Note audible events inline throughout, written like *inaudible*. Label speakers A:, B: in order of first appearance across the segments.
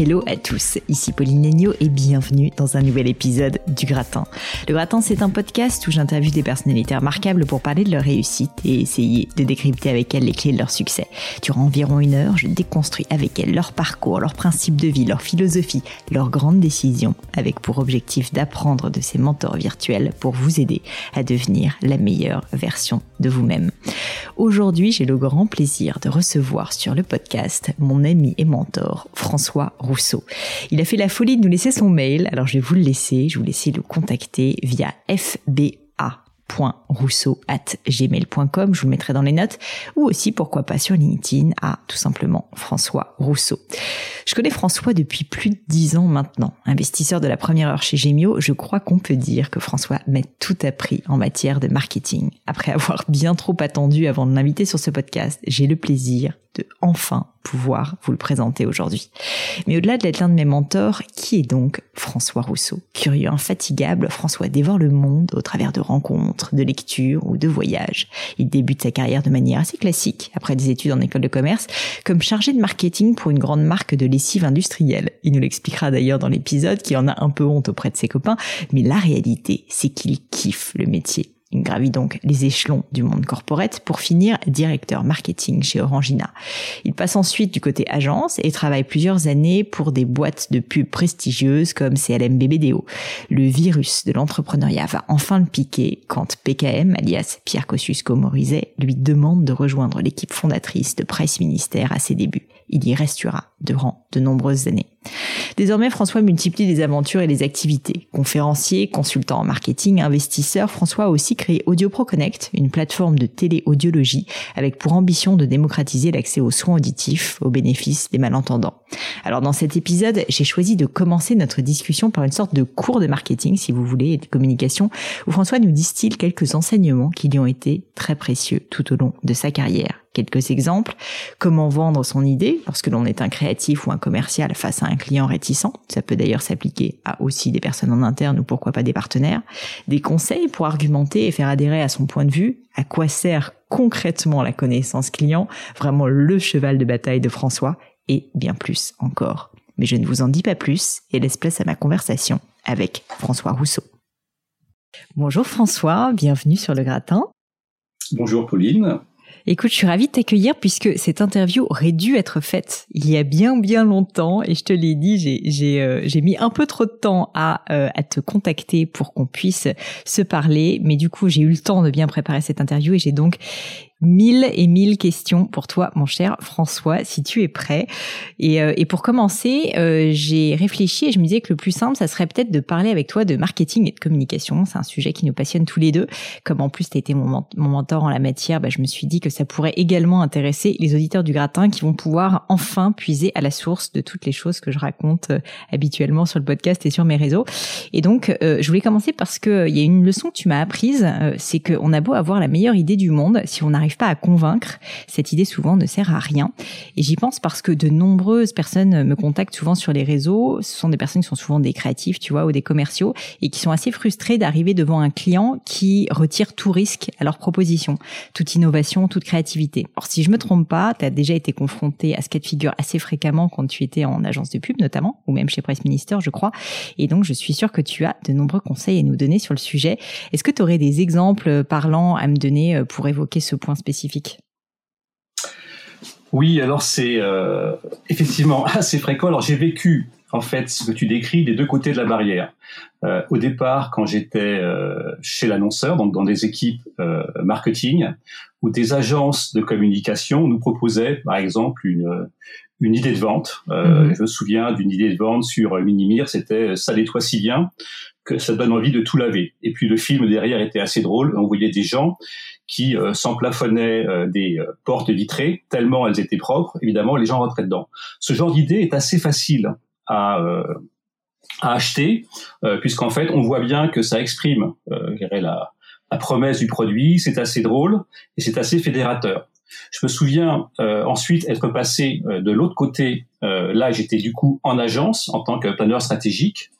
A: Hello à tous, ici Pauline Legno et bienvenue dans un nouvel épisode du Gratin. Le Gratin, c'est un podcast où j'interviewe des personnalités remarquables pour parler de leur réussite et essayer de décrypter avec elles les clés de leur succès. Durant environ une heure, je déconstruis avec elles leur parcours, leurs principes de vie, leur philosophie, leurs grandes décisions, avec pour objectif d'apprendre de ces mentors virtuels pour vous aider à devenir la meilleure version de vous-même. Aujourd'hui, j'ai le grand plaisir de recevoir sur le podcast mon ami et mentor François Rousseau. Il a fait la folie de nous laisser son mail, alors je vais vous le laisser, je vais vous laisser le contacter via FBA gmail.com je vous le mettrai dans les notes, ou aussi pourquoi pas sur LinkedIn à tout simplement François Rousseau. Je connais François depuis plus de dix ans maintenant. Investisseur de la première heure chez Gemio, je crois qu'on peut dire que François m'a tout appris en matière de marketing. Après avoir bien trop attendu avant de l'inviter sur ce podcast, j'ai le plaisir de enfin pouvoir vous le présenter aujourd'hui. Mais au-delà d'être l'un de mes mentors, qui est donc François Rousseau? Curieux, infatigable, François dévore le monde au travers de rencontres, de lectures ou de voyages. Il débute sa carrière de manière assez classique, après des études en école de commerce, comme chargé de marketing pour une grande marque de lessive industrielle. Il nous l'expliquera d'ailleurs dans l'épisode qui en a un peu honte auprès de ses copains, mais la réalité, c'est qu'il kiffe le métier. Il gravit donc les échelons du monde corporate pour finir directeur marketing chez Orangina. Il passe ensuite du côté agence et travaille plusieurs années pour des boîtes de pub prestigieuses comme CLM BBDO. Le virus de l'entrepreneuriat va enfin le piquer quand PKM, alias Pierre Kosciusko-Morizet, lui demande de rejoindre l'équipe fondatrice de Price Ministère à ses débuts. Il y restera durant de nombreuses années. Désormais, François multiplie les aventures et les activités. Conférencier, consultant en marketing, investisseur, François a aussi créé AudioPro Connect, une plateforme de téléaudiologie avec pour ambition de démocratiser l'accès aux soins auditifs au bénéfice des malentendants. Alors dans cet épisode, j'ai choisi de commencer notre discussion par une sorte de cours de marketing, si vous voulez, et de communication, où François nous distille quelques enseignements qui lui ont été très précieux tout au long de sa carrière. Quelques exemples. Comment vendre son idée lorsque l'on est un créatif ou un commercial face à un client réticent. Ça peut d'ailleurs s'appliquer à aussi des personnes en interne ou pourquoi pas des partenaires. Des conseils pour argumenter et faire adhérer à son point de vue. À quoi sert concrètement la connaissance client? Vraiment le cheval de bataille de François et bien plus encore. Mais je ne vous en dis pas plus et laisse place à ma conversation avec François Rousseau. Bonjour François, bienvenue sur le gratin.
B: Bonjour Pauline.
A: Écoute, je suis ravie de t'accueillir puisque cette interview aurait dû être faite il y a bien bien longtemps. Et je te l'ai dit, j'ai euh, mis un peu trop de temps à euh, à te contacter pour qu'on puisse se parler, mais du coup j'ai eu le temps de bien préparer cette interview et j'ai donc mille et mille questions pour toi, mon cher François, si tu es prêt. Et, euh, et pour commencer, euh, j'ai réfléchi et je me disais que le plus simple, ça serait peut-être de parler avec toi de marketing et de communication. C'est un sujet qui nous passionne tous les deux. Comme en plus tu été mon, mon mentor en la matière, bah, je me suis dit que ça pourrait également intéresser les auditeurs du gratin qui vont pouvoir enfin puiser à la source de toutes les choses que je raconte euh, habituellement sur le podcast et sur mes réseaux. Et donc, je voulais commencer parce que il y a une leçon que tu m'as apprise, c'est qu'on a beau avoir la meilleure idée du monde, si on arrive pas à convaincre, cette idée souvent ne sert à rien. Et j'y pense parce que de nombreuses personnes me contactent souvent sur les réseaux. Ce sont des personnes qui sont souvent des créatifs, tu vois, ou des commerciaux, et qui sont assez frustrés d'arriver devant un client qui retire tout risque à leur proposition, toute innovation, toute créativité. Alors si je me trompe pas, tu as déjà été confronté à ce cas de figure assez fréquemment quand tu étais en agence de pub notamment, ou même chez Presse Minister, je crois. Et donc je suis sûre que tu as de nombreux conseils à nous donner sur le sujet. Est-ce que tu aurais des exemples parlants à me donner euh, pour évoquer ce point spécifique
B: Oui, alors c'est euh, effectivement *laughs* assez fréquent. Alors j'ai vécu en fait ce que tu décris des deux côtés de la barrière. Euh, au départ, quand j'étais chez l'annonceur, donc dans des équipes marketing, où des agences de communication nous proposaient, par exemple, une, une idée de vente. Mhm. Je me souviens d'une idée de vente sur Minimir, c'était ça nettoie si bien que ça donne envie de tout laver. Et puis le film derrière était assez drôle. On voyait des gens qui euh, s'emplafonnaient euh, des euh, portes vitrées tellement elles étaient propres. Évidemment, les gens rentraient dedans. Ce genre d'idée est assez facile à, à acheter, puisqu'en fait, on voit bien que ça exprime la, la promesse du produit. C'est assez drôle et c'est assez fédérateur. Je me souviens euh, ensuite être passé euh, de l'autre côté. Euh, là, j'étais du coup en agence en tant que planeur stratégique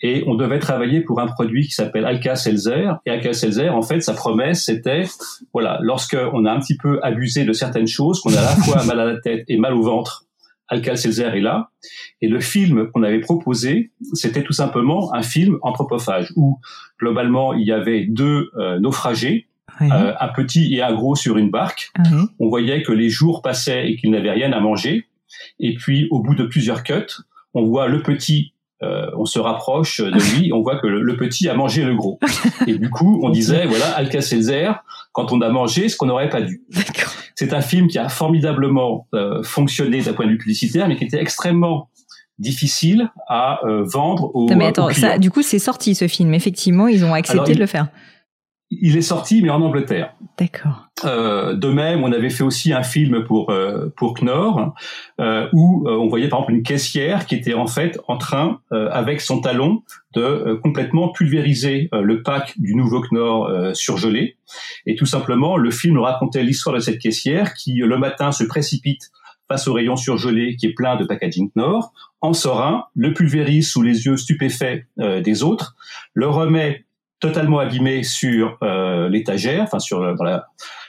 B: et on devait travailler pour un produit qui s'appelle Alka-Seltzer. Et Alka-Seltzer, en fait, sa promesse, c'était, voilà, lorsque on a un petit peu abusé de certaines choses, qu'on a à la fois mal à la tête et mal au ventre, Alka-Seltzer est là. Et le film qu'on avait proposé, c'était tout simplement un film anthropophage où, globalement, il y avait deux naufragés euh, un petit et un gros sur une barque. Ah on voyait que les jours passaient et qu'ils n'avaient rien à manger. Et puis, au bout de plusieurs cuts, on voit le petit euh, on se rapproche de *laughs* lui, on voit que le, petit a mangé le gros. *laughs* Et du coup, on disait, voilà, Alka-Seltzer, quand on a mangé ce qu'on n'aurait pas dû. C'est un film qui a formidablement euh, fonctionné d'un point de vue publicitaire, mais qui était extrêmement difficile à vendre aux, mais attends, Ça,
A: du coup, c'est sorti ce film. Effectivement, ils ont accepté de le faire.
B: Il est sorti, mais en Angleterre.
A: D'accord.
B: Euh, de même, on avait fait aussi un film pour euh, pour Knorr euh, où on voyait par exemple une caissière qui était en fait en train, avec son talon, de complètement pulvériser le pack du nouveau Knorr surgelé. Et tout simplement, le film racontait l'histoire de cette caissière qui le matin se précipite face au rayon surgelé qui est plein de packaging Knorr, en sort un, le pulvérise sous les yeux stupéfaits des autres, le remet totalement abîmé sur euh, l'étagère, enfin sur euh,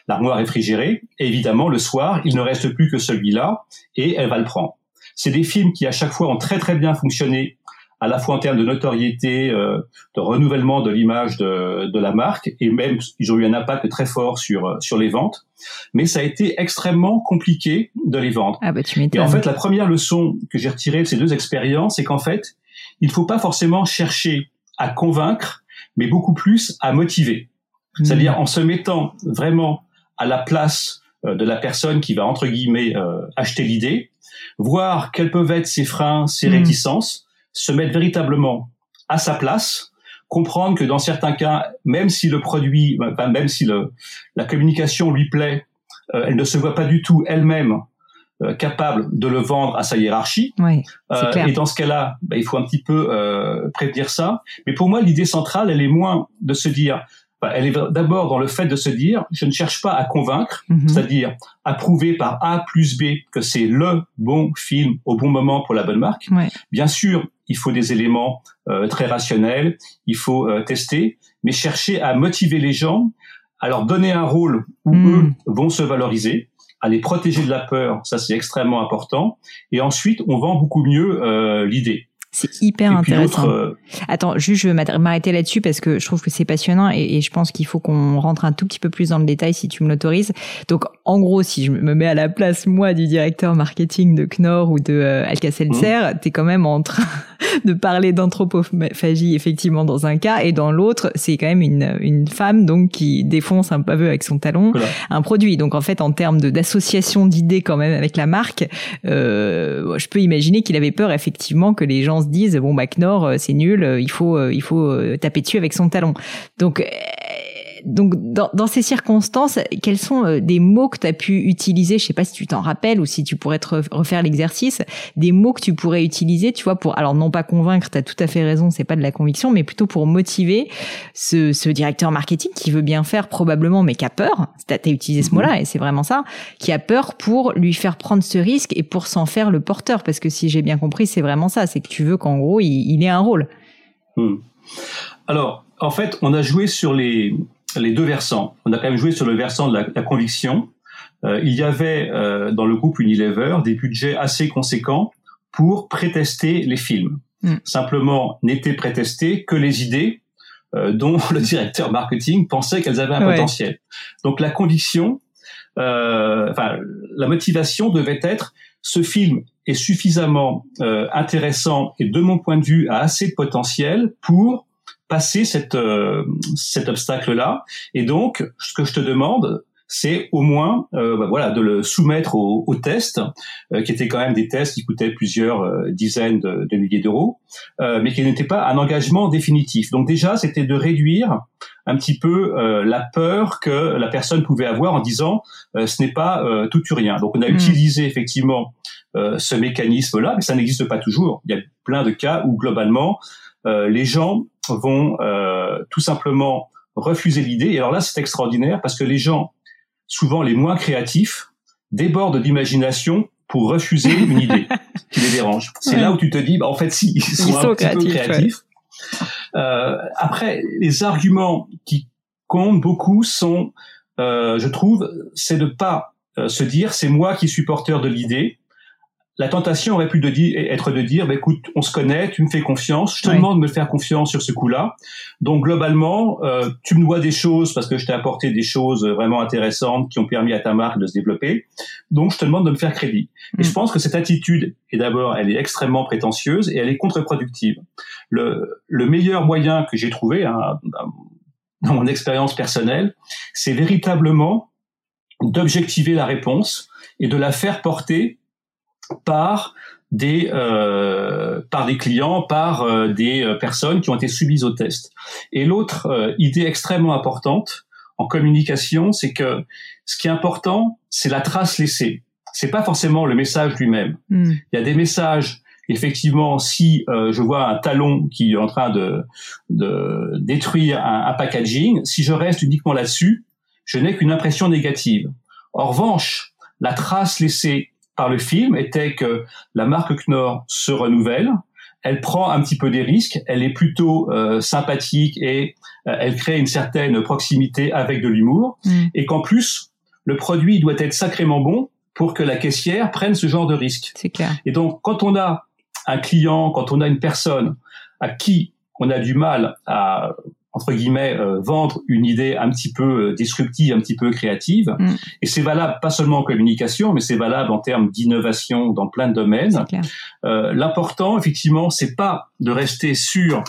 B: l'armoire réfrigérée. Et évidemment, le soir, il ne reste plus que celui-là, et elle va le prendre. C'est des films qui à chaque fois ont très très bien fonctionné, à la fois en termes de notoriété, euh, de renouvellement de l'image de, de, la marque, et même ils ont eu un impact très fort sur euh, sur les ventes. Mais ça a été extrêmement compliqué de les vendre.
A: Ah bah tu
B: et en fait, la première leçon que j'ai retirée de ces deux expériences, c'est qu'en fait, il faut pas forcément chercher à convaincre mais beaucoup plus à motiver. Hmm. C'est-à-dire en se mettant vraiment à la place euh, de la personne qui va entre guillemets euh, acheter l'idée, voir quels peuvent être ses freins, ses hmm. réticences, se mettre véritablement à sa place, comprendre que dans certains cas, même si le produit, même si le, la communication lui plaît, euh, elle ne se voit pas du tout elle-même capable de le vendre à sa hiérarchie.
A: Oui, euh,
B: et dans ce cas-là, bah, il faut un petit peu euh, prévenir ça. Mais pour moi, l'idée centrale, elle est moins de se dire, bah, elle est d'abord dans le fait de se dire, je ne cherche pas à convaincre, mhm. c'est-à-dire à prouver par A plus B que c'est le bon film au bon moment pour la bonne marque. Bien sûr, il faut des éléments euh, très rationnels, il faut euh, tester, mais chercher à motiver les gens, à leur donner un rôle où mhm. eux vont se valoriser à les protéger de la peur, ça c'est extrêmement important. Et ensuite, on vend beaucoup mieux euh, l'idée.
A: C'est hyper intéressant. Euh, Attends, juste je vais m'arrêter là-dessus parce que je trouve que c'est passionnant et, et, je pense qu'il faut qu'on rentre un tout petit peu plus dans le détail si tu me l'autorises. Donc, en gros, si je me mets à la place, moi, du directeur marketing de Knorr ou de euh, Alka-Seltzer, mmh. t'es quand même en train *laughs* de parler d'anthropophagie, effectivement, dans un cas, et dans l'autre, c'est quand même une, une femme, donc, qui défonce un paveux avec son talon un produit. Donc, en fait, en termes d'association d'idées quand même avec la marque, euh, je peux imaginer qu'il avait peur, effectivement, que les gens se bon bah Knorr euh, c'est nul, euh, il faut euh, il faut taper dessus avec son talon. Donc donc dans, dans, ces circonstances, quels sont euh, des mots que tu as pu utiliser? Je sais pas si tu t'en rappelles ou si tu pourrais te refaire l'exercice, des mots que tu pourrais utiliser, tu vois, pour alors non pas convaincre, tu as tout à fait raison, c'est pas de la conviction, mais plutôt pour motiver ce, ce directeur marketing qui veut bien faire probablement, mais qui a peur. Tu as, utilisé ce mhm. mot-là et c'est vraiment ça, qui a peur pour lui faire prendre ce risque et pour s'en faire le porteur, parce que si j'ai bien compris, c'est vraiment ça, c'est que tu veux qu'en gros il, il ait un rôle.
B: Hmm. Alors, en fait, on a joué sur les, les deux versants. On a quand même joué sur le versant de la, conviction. Euh, il y avait euh, dans le groupe Unilever des budgets assez conséquents pour prétester les films. Hmm. Simplement, n'étaient prétestés que les idées euh, dont *laughs* le directeur marketing pensait qu'elles avaient un potentiel. Donc la conviction, enfin la motivation devait être ce film est suffisamment intéressant et de mon point de vue a assez de potentiel pour passer cette, euh, cet obstacle-là. Et donc, ce que je te demande, c'est au moins euh, bah voilà de le soumettre au, au test, euh, qui étaient quand même des tests qui coûtaient plusieurs dizaines de, de milliers d'euros, mais qui n'étaient pas un engagement définitif. Donc déjà, c'était de réduire un petit peu la peur que la personne pouvait avoir en disant ce n'est pas tout ou rien. Donc on a mmh. utilisé effectivement ce mécanisme-là, mais ça n'existe pas toujours. Il y a plein de cas où globalement les gens vont euh, tout simplement refuser l'idée. Et alors là, c'est extraordinaire parce que les gens, souvent les moins créatifs, débordent d'imagination pour refuser une *laughs* idée qui les dérange. C'est là où tu te dis, bah, en fait, si, ils sont, un petit peu créatifs. Euh, après, les arguments qui comptent beaucoup sont, euh, je trouve, c'est de pas euh, se dire, c'est moi qui suis porteur de l'idée, la tentation aurait pu de dire, être de dire, bah, écoute, on se connaît, tu me fais confiance, je te demande de me faire confiance sur ce coup-là. Donc globalement, euh, tu me dois des choses parce que je t'ai apporté des choses vraiment intéressantes qui ont permis à ta marque de se développer. Donc je te demande de me faire crédit. Et mm. je pense que cette attitude, et d'abord, elle est extrêmement prétentieuse et elle est contre-productive. Le, le meilleur moyen que j'ai trouvé, hein, dans mon expérience personnelle, c'est véritablement d'objectiver la réponse et de la faire porter par des euh, par des clients, par euh, des euh, personnes qui ont été soumises au test. Et l'autre idée extrêmement importante en communication, c'est que ce qui est important, c'est la trace laissée. C'est pas forcément le message lui-même. Hmm. Il y a des messages effectivement, si je vois un talon qui est en train de, de détruire un, un, packaging, si je reste uniquement là-dessus, je n'ai qu'une impression négative. En revanche, la trace laissée par le film était que la marque Knorr se renouvelle, elle prend un petit peu des risques, elle est plutôt euh, sympathique et euh, elle crée une certaine proximité avec de l'humour, mm. et qu'en plus, le produit doit être sacrément bon pour que la caissière prenne ce genre de risque.
A: C'est clair.
B: Et donc, quand on a un client, quand on a une personne à qui on a du mal à entre guillemets euh, vendre une idée un petit peu euh, disruptive, un petit peu créative. Mm. Et c'est valable pas seulement en communication, mais c'est valable en termes d'innovation dans plein de domaines. Euh, L'important, effectivement, c'est pas de rester sur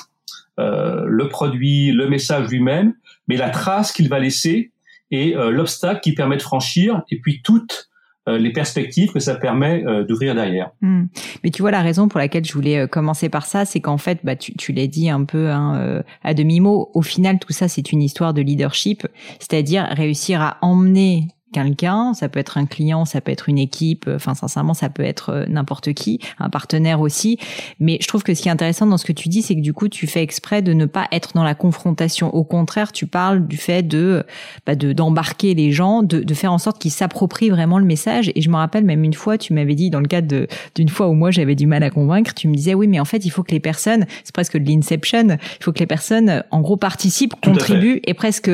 B: euh, le produit, le message lui-même, mais la trace qu'il va laisser et l'obstacle qui permet de franchir, et puis toute euh, les perspectives que ça permet euh, d'ouvrir derrière.
A: Hmm. Mais tu vois la raison pour laquelle je voulais euh, commencer par ça, c'est qu'en fait, bah, tu, tu l'as dit un peu hein, à demi mot. Au final, tout ça, c'est une histoire de leadership, c'est-à-dire réussir à emmener quelqu'un, ça peut être un client, ça peut être une équipe, enfin sincèrement ça peut être euh, n'importe qui, un partenaire aussi. Mais je trouve que ce qui est intéressant dans ce que tu dis, c'est que du coup tu fais exprès de ne pas être dans la confrontation. Au contraire, tu parles du fait de bah, de d'embarquer les gens, de, de faire en sorte qu'ils s'approprient vraiment le message. Et je me rappelle même une fois, tu m'avais dit dans le cadre d'une fois où moi j'avais du mal à convaincre, tu me disais oui mais en fait il faut que les personnes, c'est presque de l'inception, il faut que les personnes en gros participent, contribuent et presque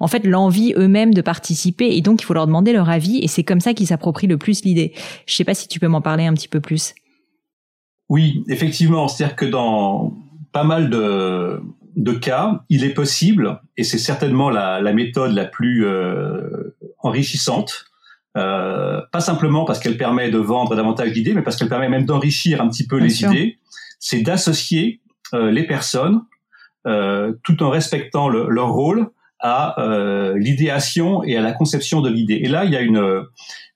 A: en fait l'envie eux-mêmes de participer et donc il faut leur demander leur avis et c'est comme ça qu'ils s'approprient le plus l'idée. Je sais pas si tu peux m'en parler un petit peu plus.
B: Oui, effectivement, c'est-à-dire que dans pas mal de, de cas, il est possible, et c'est certainement la, la, méthode la plus euh, enrichissante, euh, pas simplement parce qu'elle permet de vendre davantage d'idées, mais parce qu'elle permet même d'enrichir un petit peu les idées, c'est d'associer euh, les personnes tout en respectant le, leur rôle à euh, l'idéation et à la conception de l'idée. Et là, il y a une,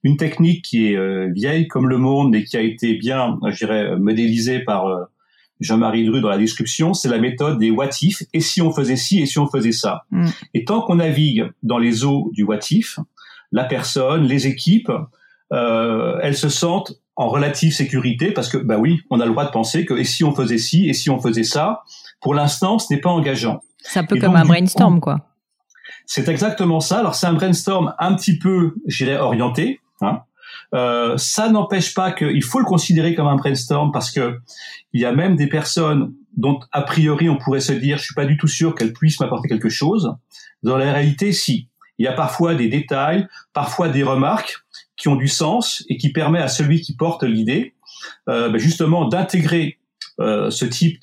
B: une technique qui est euh, vieille comme le monde et qui a été bien, je dirais, modélisée par euh, Jean-Marie Dru dans la description, c'est la méthode des what if, et si on faisait ci, et si on faisait ça. Mm. Et tant qu'on navigue dans les eaux du what if, la personne, les équipes, euh, elles se sentent en relative sécurité parce que, bah oui, on a le droit de penser que et si on faisait ci, et si on faisait ça, pour l'instant, ce n'est pas engageant.
A: C'est un peu comme un brainstorm, quoi.
B: C'est exactement ça. Alors c'est un brainstorm un petit peu, je dirais, orienté. Hein. Euh, ça n'empêche pas qu'il faut le considérer comme un brainstorm parce que il y a même des personnes dont a priori on pourrait se dire je suis pas du tout sûr qu'elles puissent m'apporter quelque chose. Dans la réalité, si. Il y a parfois des détails, parfois des remarques qui ont du sens et qui permet à celui qui porte l'idée euh, ben justement d'intégrer ce type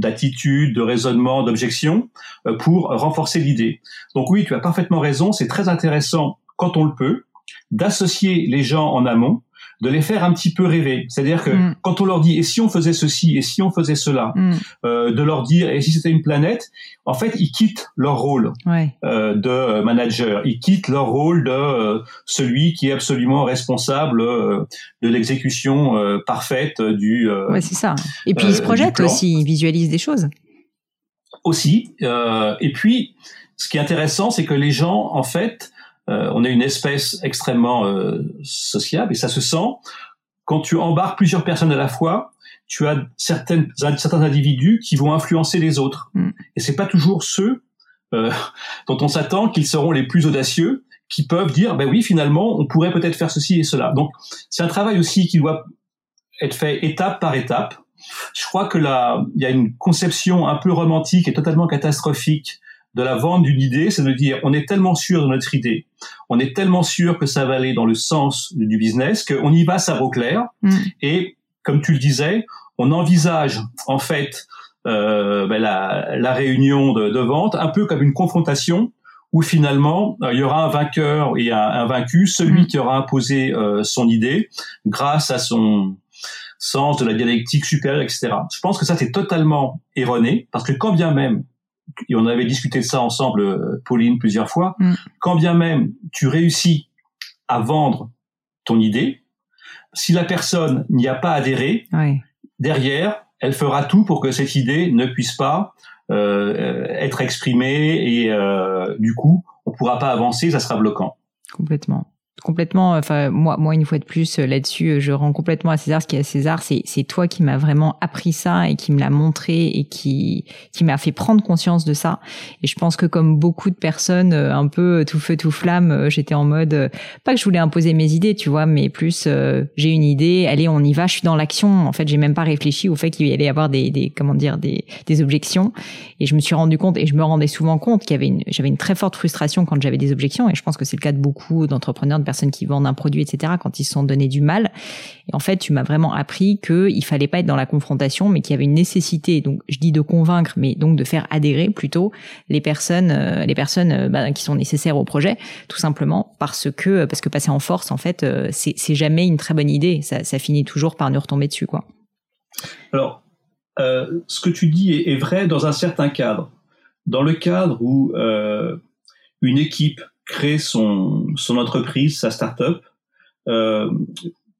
B: d'attitude, de, raisonnement, d'objection euh, pour renforcer l'idée. Donc oui, tu as parfaitement raison, c'est très intéressant quand on le peut d'associer les gens en amont de les faire un petit peu rêver. C'est-à-dire que mm. quand on leur dit et si on faisait ceci et si on faisait cela, mm. euh, de leur dire et si c'était une planète, en fait ils quittent leur rôle euh, de manager, ils quittent leur rôle de euh, celui qui est absolument responsable euh, de l'exécution euh, parfaite du.
A: ouais, c'est ça. Et puis ils se projettent aussi, ils visualisent des choses.
B: Aussi. et puis, ce qui est intéressant, c'est que les gens, en fait, euh, on est une espèce extrêmement euh, sociable et ça se sent. Quand tu embarques plusieurs personnes à la fois, tu as certaines, certains individus qui vont influencer les autres. Mm. Et c'est pas toujours ceux euh, *laughs* dont on s'attend qu'ils seront les plus audacieux, qui peuvent dire, ben oui, finalement, on pourrait peut-être faire ceci et cela. Donc, c'est un travail aussi qui doit être fait étape par étape. Je crois que là, il y a une conception un peu romantique et totalement catastrophique de la vente d'une idée, c'est de dire on est tellement sûr de notre idée, on est tellement sûr que ça va aller dans le sens du business qu'on y va sabre clair. Mm. Et comme tu le disais, on envisage en fait euh, ben la, la, réunion de, de, vente un peu comme une confrontation où finalement euh, il y aura un vainqueur et un, vaincu, celui mm. qui aura imposé euh, son idée grâce à son sens de la dialectique supérieure, etc. Je pense que ça c'est totalement erroné parce que quand bien même et on avait discuté de ça ensemble, euh, Pauline, plusieurs fois, mm. quand bien même tu réussis à vendre ton idée, si la personne n'y a pas adhéré, derrière, elle fera tout pour que cette idée ne puisse pas euh, être exprimée et euh, du coup, on pourra pas avancer, ça sera bloquant.
A: Complètement complètement enfin moi moi une fois de plus euh, là-dessus euh, je rends complètement à César ce qui est à César. C'est c'est toi qui m'as vraiment appris ça et qui me l'a montré et qui qui m'a fait prendre conscience de ça. Et je pense que comme beaucoup de personnes euh, un peu tout feu tout flamme j'étais en mode pas que je voulais imposer mes idées tu vois mais plus j'ai une idée allez on y va je suis dans l'action. En fait j'ai même pas réfléchi au fait qu'il y allait avoir des des comment dire des des objections. Et je me suis rendu compte et je me rendais souvent compte qu'il y avait une j'avais une très forte frustration quand j'avais des objections. Et je pense que c'est le cas de beaucoup d'entrepreneurs de personnes qui vendent un produit, etc., quand ils se sont donné du mal. Et en fait, tu m'as vraiment appris qu'il fallait pas être dans la confrontation, mais qu'il y avait une nécessité, donc je dis de convaincre, mais donc de faire adhérer plutôt les personnes, euh, les personnes euh, bah, qui sont nécessaires au projet, tout simplement parce que parce que passer en force, en fait, euh, c'est jamais une très bonne idée. Ça, finit toujours par nous retomber dessus, quoi.
B: Alors, euh, ce que tu dis est, vrai dans un certain cadre. Dans le cadre où euh, une équipe crée son, son entreprise, sa start-up, euh,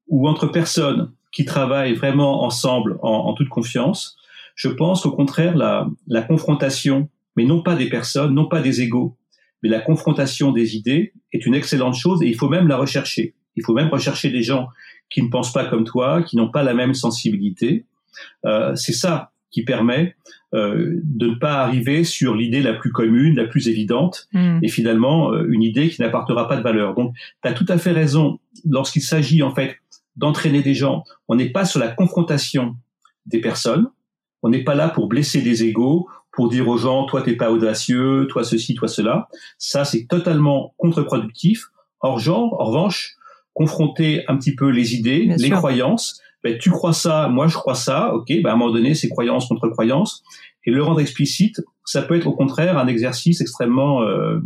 B: ou entre personnes qui travaillent vraiment ensemble en, en toute confiance, je pense qu'au contraire, la, la confrontation, mais non pas des personnes, non pas des égaux, mais la confrontation des idées est une excellente chose et il faut même la rechercher. Il faut même rechercher des gens qui ne pensent pas comme toi, qui n'ont pas la même sensibilité. Euh, c'est ça qui permet euh, de ne pas arriver sur l'idée la plus commune, la plus évidente, hmm. et finalement euh, une idée qui n'apportera pas de valeur. Donc, tu as tout à fait raison lorsqu'il s'agit en fait d'entraîner des gens. On n'est pas sur la confrontation des personnes. On n'est pas là pour blesser des égaux, pour dire aux gens toi t'es pas audacieux, toi ceci, toi cela. Ça c'est totalement contre-productif. Or genre, en revanche, confronter un petit peu les idées, les croyances, ben, tu crois ça, moi je crois ça, ok, ben, à un moment donné, c'est croyance contre croyance. Et le rendre explicite, ça peut être au contraire un exercice extrêmement euh,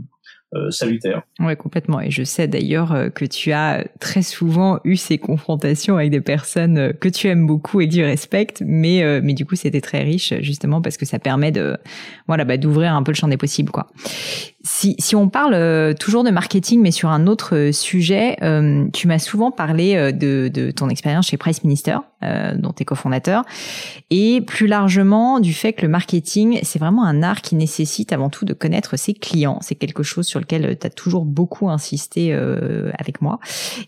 B: euh, salutaire.
A: Oui, complètement. Et je sais d'ailleurs euh, que tu as très souvent eu ces confrontations avec des personnes euh, que tu aimes beaucoup et que tu respectes, mais mais du coup c'était très riche justement parce que ça permet de voilà bah, d'ouvrir un peu le champ des possibles quoi. Si, si on parle euh, toujours de marketing, mais sur un autre euh, sujet, euh, tu m'as souvent parlé de, de, ton expérience chez Price Minister, dont tu es cofondateur, et plus largement du fait que le marketing, c'est vraiment un art qui nécessite avant tout de connaître ses clients. C'est quelque chose sur lequel tu as toujours beaucoup insisté avec moi.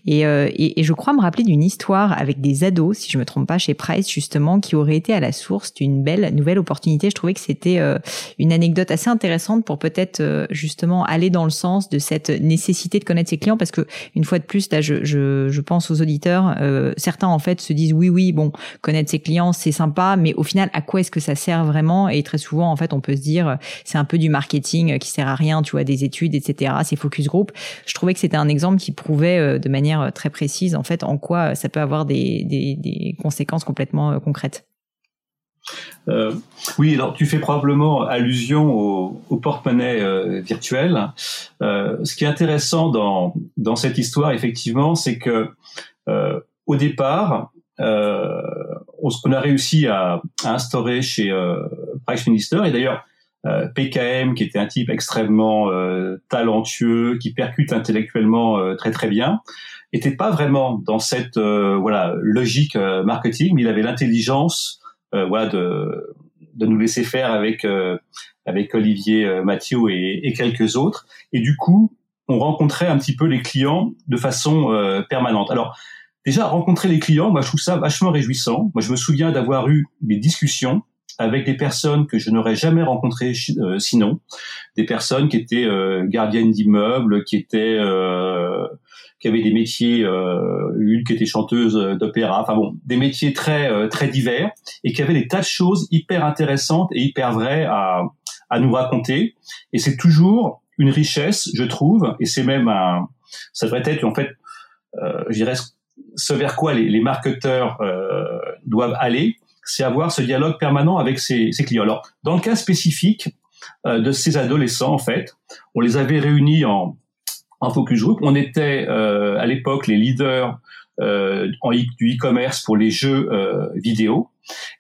A: Et, et, et, je crois me rappeler d'une histoire avec des ados, si je me trompe pas, chez Price, justement, qui aurait été à la source d'une belle nouvelle opportunité. Je trouvais que c'était une anecdote assez intéressante pour peut-être justement aller dans le sens de cette nécessité de connaître ses clients parce que une fois de plus là je, je, je pense aux auditeurs euh, certains en fait se disent oui oui bon connaître ses clients c'est sympa mais au final à quoi est-ce que ça sert vraiment? Et très souvent en fait on peut se dire c'est un peu du marketing qui sert à rien tu vois des études etc c'est focus group. Je trouvais que c'était un exemple qui prouvait euh, de manière très précise en fait en quoi ça peut avoir des, des, des conséquences complètement euh, concrètes
B: euh, oui, alors tu fais probablement allusion au, au porte-monnaie euh, virtuel. Euh, ce qui est intéressant dans, dans cette histoire, effectivement, c'est que euh, au départ, euh, on, on, a réussi à, instaurer chez Price Minister, et d'ailleurs PKM, qui était un type extrêmement talentueux, qui percute intellectuellement très très bien, était pas vraiment dans cette voilà logique marketing, mais il avait l'intelligence euh, voilà, de, de nous laisser faire avec euh, avec Olivier euh, Mathieu et, et, quelques autres. Et du coup, on rencontrait un petit peu les clients de façon permanente. Alors déjà rencontrer les clients, moi je trouve ça vachement réjouissant. Moi je me souviens d'avoir eu des discussions avec des personnes que je n'aurais jamais rencontrées sinon, des personnes qui étaient gardiennes d'immeubles, qui étaient qui avaient des métiers, euh, une qui était chanteuse d'opéra, enfin bon, des métiers très euh, très divers et qui avaient des tas de choses hyper intéressantes et hyper vraies à, à nous raconter. Et c'est toujours une richesse, je trouve, et c'est même un, ça devrait être en fait, euh, je dirais, ce vers quoi les, les marketeurs euh, doivent aller, c'est avoir ce dialogue permanent avec ses, ses, clients. Alors, dans le cas spécifique euh, de ces adolescents, en fait, on les avait réunis en en focus group. On était euh, à l'époque les leaders euh, en du e-commerce pour les jeux euh, vidéo.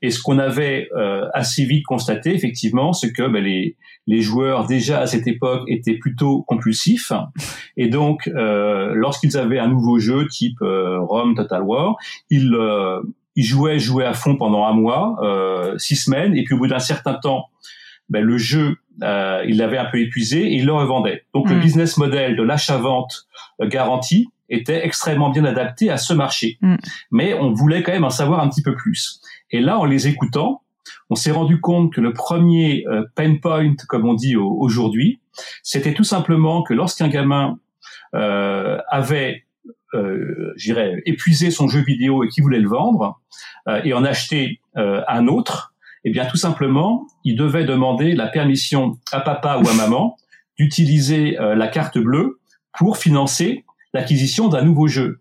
B: Et ce qu'on avait euh, assez vite constaté, effectivement, c'est que ben, les, les joueurs déjà à cette époque étaient plutôt compulsifs. Et donc, euh, lorsqu'ils avaient un nouveau jeu type Rome Total War, ils, ils jouaient, jouaient à fond pendant un mois, six semaines, et puis au bout d'un certain temps, ben, le jeu euh, il l'avait un peu épuisé et il le revendait. Donc le mm. business model de l'achat-vente euh, garantie était extrêmement bien adapté à ce marché. Mm. Mais on voulait quand même en savoir un petit peu plus. Et là, en les écoutant, on s'est rendu compte que le premier euh, pain point, comme on dit aujourd'hui, c'était tout simplement que lorsqu'un gamin euh, avait euh, j'irais épuisé son jeu vidéo et qui voulait le vendre euh, et en acheter euh, un autre, eh bien, tout simplement, il devait demander la permission à papa ou à maman d'utiliser euh, la carte bleue pour financer l'acquisition d'un nouveau jeu.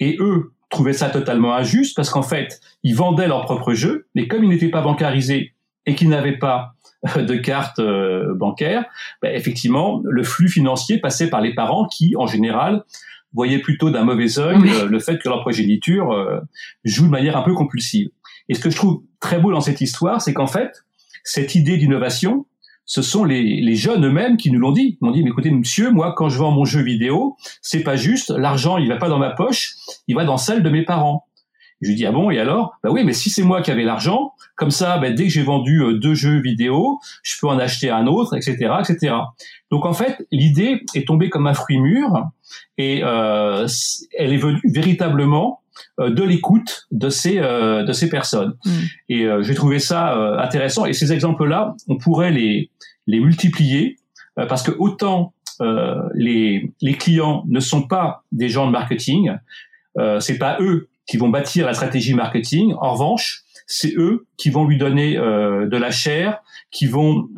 B: Et eux trouvaient ça totalement injuste parce qu'en fait, ils vendaient leur propre jeu, mais comme ils n'étaient pas bancarisés et qu'ils n'avaient pas euh, de carte euh, bancaire, ben, effectivement, le flux financier passait par les parents qui, en général, voyaient plutôt d'un mauvais œil le fait que leur progéniture joue de manière un peu compulsive. Et ce que je trouve très beau dans cette histoire, c'est qu'en fait, cette idée d'innovation, ce sont les, les jeunes eux-mêmes qui nous l'ont dit. Ils m'ont dit, mais écoutez, monsieur, moi, quand je vends mon jeu vidéo, c'est pas juste, l'argent, il va pas dans ma poche, il va dans celle de mes parents. Je lui dis, ah bon, et alors? Bah oui, mais si c'est moi qui avais l'argent, comme ça, bah, dès que j'ai vendu euh, deux jeux vidéo, je peux en acheter un autre, etc., etc. Donc en fait, l'idée est tombée comme un fruit mûr, et euh, elle est venue véritablement de l'écoute de ces euh, de ces personnes. Mm. Et euh, j'ai trouvé ça intéressant. Et ces exemples-là, on pourrait les les multiplier parce que autant les les clients ne sont pas des gens de marketing, c'est pas eux qui vont bâtir la stratégie marketing. En revanche, c'est eux qui vont lui donner de la chair, qui vont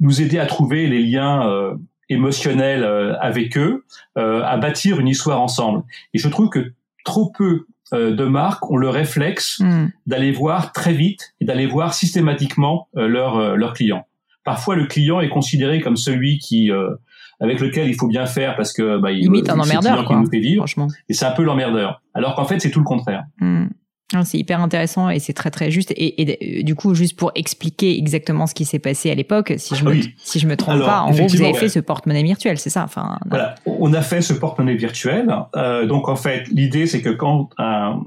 B: nous aider à trouver les liens émotionnels avec eux, à bâtir une histoire ensemble. Et je trouve que trop peu euh, de marques ont le réflexe hmm. d'aller voir très vite et d'aller voir systématiquement euh, leurs euh, leurs clients. Parfois, le client est considéré comme celui qui avec lequel il faut bien faire parce que bah, il
A: limite un emmerdeur
B: quoi. Qui nous fait vivre, franchement. Et c'est un peu l'emmerdeur. Alors qu'en fait, c'est tout le contraire. Hmm.
A: C'est hyper intéressant et c'est très très juste. Et, du coup, juste pour expliquer exactement ce qui s'est passé à l'époque, si je me si je me trompe pas, en gros, vous avez fait ce porte-monnaie virtuel, c'est ça Enfin,
B: voilà, on a fait ce porte-monnaie virtuel. Euh, donc en fait, l'idée c'est que quand un,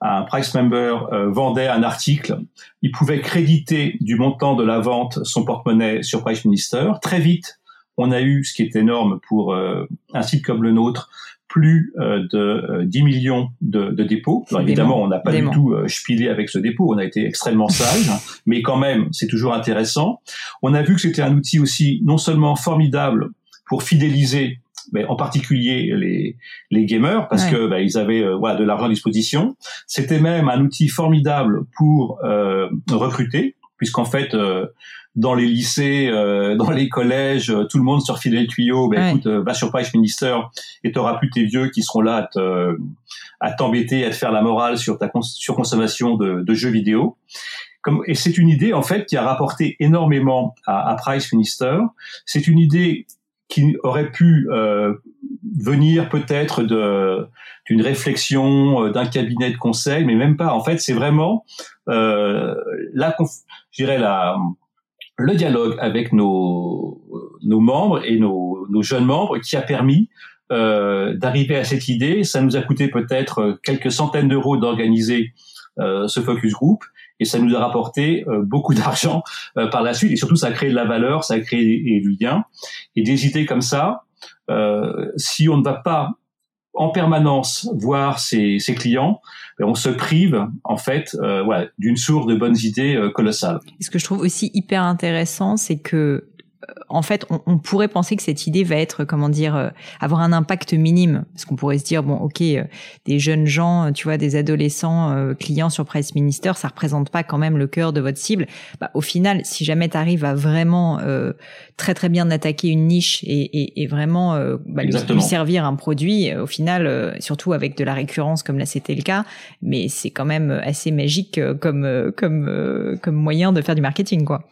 B: un price member euh, vendait un article, il pouvait créditer du montant de la vente son porte-monnaie sur Price Minister. Très vite, on a eu, ce qui est énorme pour euh, un site comme le nôtre, plus euh, de 10 euh, millions de, de dépôts. Alors, évidemment, on n'a pas du tout euh, spilé avec ce dépôt, on a été extrêmement sage, mais quand même, c'est toujours intéressant. On a vu que c'était un outil aussi non seulement formidable pour fidéliser mais en particulier les, les gamers, parce que bah, ils avaient voilà, de l'argent à disposition. C'était même un outil formidable pour recruter, puisqu'en fait, dans les lycées, euh, dans les collèges, euh, tout le monde se refilait le tuyau. Ben écoute, euh, va sur Price Minister et t'auras plus tes vieux qui seront là à, te, à t'embêter, à te faire la morale sur ta surconsommation de, de jeux vidéo. Comme, et c'est une idée en fait qui a rapporté énormément à, à Price Minister. C'est une idée qui aurait pu euh, venir peut-être de d'une réflexion d'un cabinet de conseil, mais même pas. En fait, c'est vraiment euh, la, je dirais la le dialogue avec nos, nos membres et nos, nos jeunes membres qui a permis euh, d'arriver à cette idée. Ça nous a coûté peut-être quelques centaines d'euros d'organiser euh, ce focus group et ça nous a rapporté euh, beaucoup *laughs* d'argent euh, par la suite et surtout ça a créé de la valeur, ça a créé du lien et des idées comme ça. Euh, si on ne va pas en permanence voir ses, ses clients, ben, on se prive en fait euh, voilà, d'une source de bonnes idées euh, colossales.
A: Ce que je trouve aussi hyper intéressant, c'est que en fait, on, pourrait penser que cette idée va être, comment dire, euh, avoir un impact minime, parce qu'on pourrait se dire, bon, ok, euh, des jeunes gens, euh, tu vois, des adolescents clients sur Price Minister, ça représente pas quand même le cœur de votre cible. Bah, au final, si jamais tu arrives à vraiment très très bien attaquer une niche et, et, vraiment bah, lui, servir un produit, au final, surtout avec de la récurrence comme là c'était le cas, mais c'est quand même assez magique comme comme comme moyen de faire du marketing, quoi.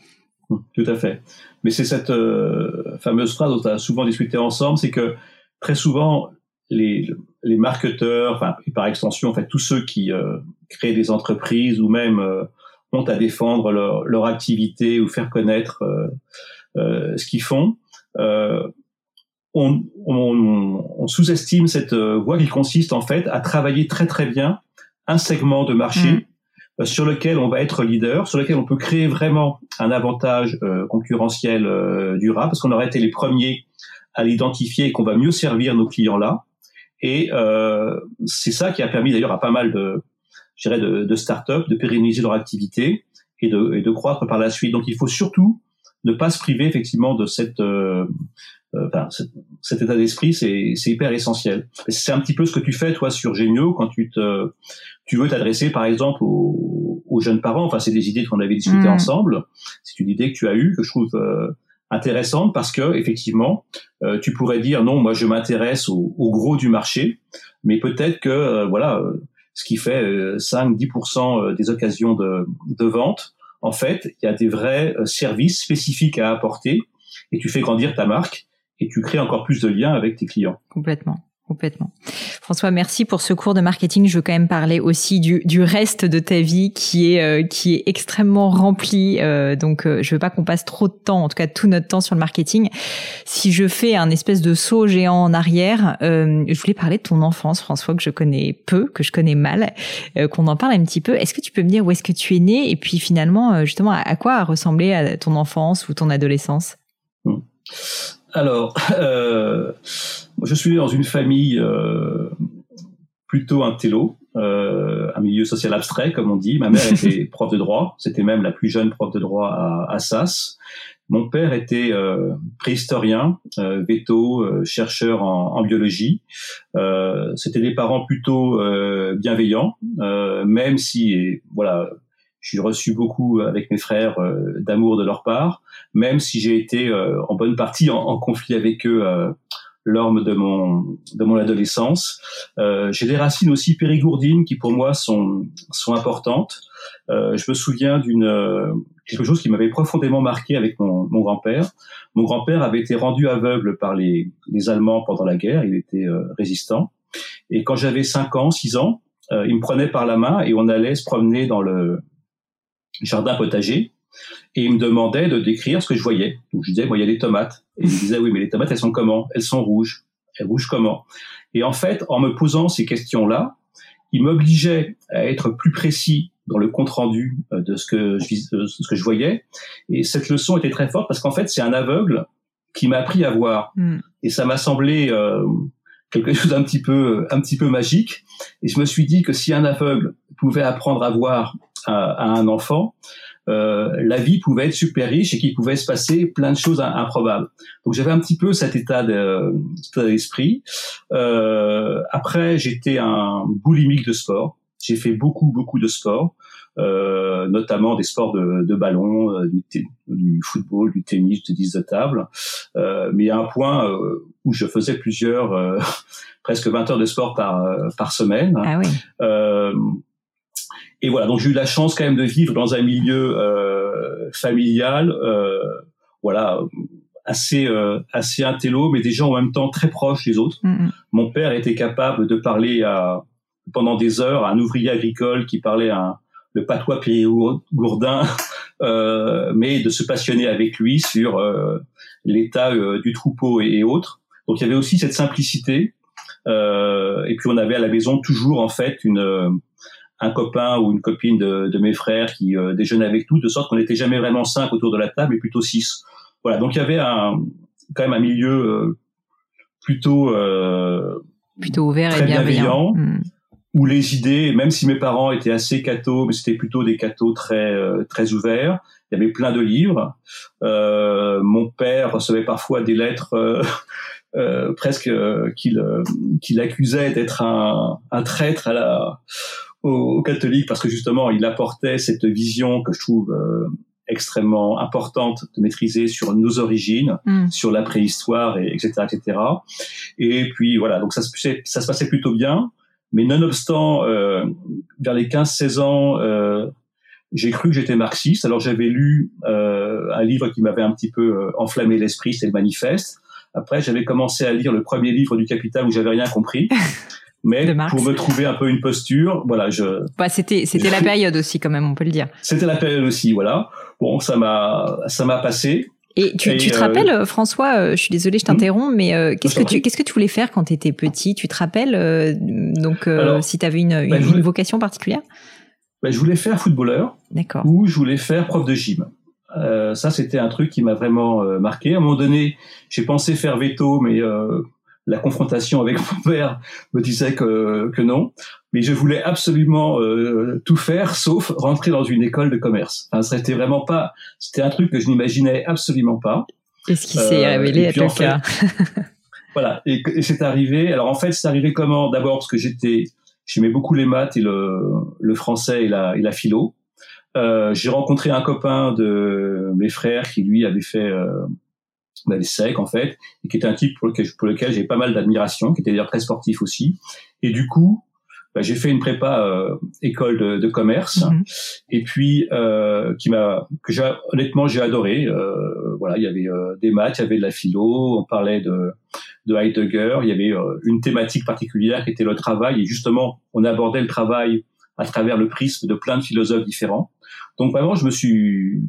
B: Tout à fait. Mais c'est cette euh, fameuse phrase dont on a souvent discuté ensemble, c'est que très souvent, les, les marketeurs, enfin, et par extension, en fait, tous ceux qui euh, créent des entreprises ou même euh, ont à défendre leur, leur, activité ou faire connaître ce qu'ils font, on, on, on sous-estime cette voie qui consiste en fait à travailler très très bien un segment de marché. Mmh. Euh, sur lequel on va être leader, sur lequel on peut créer vraiment un avantage euh, concurrentiel euh, durable, parce qu'on aura été les premiers à l'identifier et qu'on va mieux servir nos clients là. Et c'est ça qui a permis d'ailleurs à pas mal de, je dirais, de, de start-up de pérenniser leur activité et de, et de croître par la suite. Donc il faut surtout ne pas se priver effectivement de cette euh, cet état d'esprit, c'est, hyper essentiel. C'est un petit peu ce que tu fais toi sur Genio quand tu te, tu veux t'adresser par exemple aux, aux, jeunes parents. Enfin, c'est des idées qu'on avait discutées mm. ensemble. C'est une idée que tu as eue que je trouve euh, intéressante parce que effectivement, euh, tu pourrais dire non, moi je m'intéresse au, au, gros du marché, mais peut-être que voilà, ce qui fait 5-10% des occasions de, de vente, en fait, il y a des vrais services spécifiques à apporter et tu fais grandir ta marque et tu crées encore plus de liens avec tes clients.
A: Complètement. Complètement. François, merci pour ce cours de marketing. Je veux quand même parler aussi du, reste de ta vie qui est euh, qui est extrêmement rempli. Euh, donc, euh, je veux pas qu'on passe trop de temps, en tout cas tout notre temps sur le marketing. Si je fais un espèce de saut géant en arrière, je voulais parler de ton enfance, François, que je connais peu, que je connais mal, qu'on en parle un petit peu. Est-ce que tu peux me dire où est-ce que tu es né et puis finalement, justement, à, quoi a ressemblé à ton enfance ou ton adolescence?
B: Hmm. Alors, euh, je suis dans une famille euh, plutôt un télo, euh, un milieu social abstrait, comme on dit. Ma mère était *laughs* prof de droit, c'était même la plus jeune prof de droit à, à SAS. Mon père était euh, préhistorien, euh, veto, euh, chercheur en, en biologie. c'était des parents plutôt bienveillants, même si, et, voilà, j'ai reçu beaucoup avec mes frères euh, d'amour de leur part, même si j'ai été euh, en bonne partie en, conflit avec eux euh, lors de mon de mon adolescence. j'ai des racines aussi périgourdines qui pour moi sont sont importantes. je me souviens d'une quelque chose qui m'avait profondément marqué avec mon, mon grand-père. Mon grand-père avait été rendu aveugle par les, les Allemands pendant la guerre, il était résistant. Et quand j'avais 5 ans, 6 ans, il me prenait par la main et on allait se promener dans le jardin potager et il me demandait de décrire ce que je voyais. Donc je disais, bon, il y a des tomates. Et il me disait, oui, mais les tomates, elles sont comment? Elles sont rouges. Elles bougent comment? Et en fait, en me posant ces questions-là, il m'obligeait à être plus précis dans le compte rendu euh, de ce que je, euh, ce que je voyais. Et cette leçon était très forte parce qu'en fait, c'est un aveugle qui m'a appris à voir. Hmm. Et ça m'a semblé euh, quelque chose d'un petit peu, un petit peu magique. Et je me suis dit que si un aveugle pouvait apprendre à voir à un enfant, la vie pouvait être super riche et qu'il pouvait se passer plein de choses improbables. Donc j'avais un petit peu cet état d'esprit. Euh, après, j'étais un boulimique de sport. J'ai fait beaucoup, beaucoup de sport, euh, notamment des sports de, de ballon, euh, du, du, football, du tennis, du tennis de table. Euh, mais a un point euh, où je faisais plusieurs, *laughs* presque 20 heures de sport par, par semaine.
A: Ah oui
B: et voilà, donc j'ai eu la chance quand même de vivre dans un milieu euh, familial, euh, voilà, assez euh, assez intello, mais des gens en même temps très proches des autres. Mm-hmm. Mon père était capable de parler à pendant des heures à un ouvrier agricole qui parlait un, le patois périgourdin, *laughs* euh, mais de se passionner avec lui sur euh, l'état euh, du troupeau et, et, autres. Donc il y avait aussi cette simplicité. et puis on avait à la maison toujours en fait une un copain ou une copine de, de mes frères qui euh, déjeunait avec nous, de sorte qu'on n'était jamais vraiment cinq autour de la table, mais plutôt six. Voilà, donc il y avait un, quand même un milieu euh, plutôt euh,
A: plutôt ouvert et bienveillant,
B: hmm. où les idées, même si mes parents étaient assez cathos, mais c'était plutôt des cathos très très ouverts. Il y avait plein de livres. mon père recevait parfois des lettres. *laughs* presque qu'il qu'il accusait d'être un, un traître à la aux, catholiques parce que justement il apportait cette vision que je trouve euh, extrêmement importante de maîtriser sur nos origines, mm. sur la préhistoire, et, etc., etc. Et puis voilà, donc ça, ça se passait plutôt bien. Mais nonobstant, euh, vers les 15-16 ans, euh, j'ai cru que j'étais marxiste. Alors j'avais lu euh, un livre qui m'avait un petit peu euh, enflammé l'esprit, c'est le Manifeste. Après, j'avais commencé à lire le premier livre du Capital où j'avais rien compris. *laughs* mais pour me trouver un peu une posture, voilà, je.
A: Bah, c'était c'était la période aussi quand même, on peut le dire.
B: C'était la période aussi, voilà. Bon, ça m'a ça m'a passé.
A: Et tu, tu te euh, rappelles, euh, François, euh, je suis désolée, je t'interromps, mais qu'est-ce que tu qu'est-ce que tu voulais faire quand tu étais petit? Tu te rappelles donc si tu avais une, bah, une, vocation particulière?
B: Bah, Je voulais faire footballeur.
A: D'accord.
B: Ou je voulais faire prof de gym. Euh, ça, c'était un truc qui m'a vraiment marqué. À un moment donné, j'ai pensé faire veto, mais la confrontation avec mon père me disait que, que non. Mais je voulais absolument euh, tout faire sauf rentrer dans une école de commerce. Enfin, c'était vraiment pas. C'était un truc que je n'imaginais absolument pas.
A: Et ce qui s'est euh, révélé le cas. *laughs*
B: voilà. Et, c'est arrivé. Alors en fait, c'est arrivé comment? D'abord parce que j'étais, j'aimais beaucoup les maths et le, le français et la, et la philo. Euh, j'ai rencontré un copain de mes frères qui lui avait fait bah, sec en fait, et qui était un type pour lequel, pour lequel j'ai pas mal d'admiration, qui était d'ailleurs très sportif aussi. Et du coup, bah, j'ai fait une prépa euh, école de, de commerce, mhm. et puis euh, qui m'a que j'ai honnêtement j'ai adoré. Euh, voilà, il y avait euh, des maths, il y avait de la philo, on parlait de de Heidegger, il y avait euh, une thématique particulière qui était le travail, et justement on abordait le travail à travers le prisme de plein de philosophes différents. Donc vraiment, je me suis,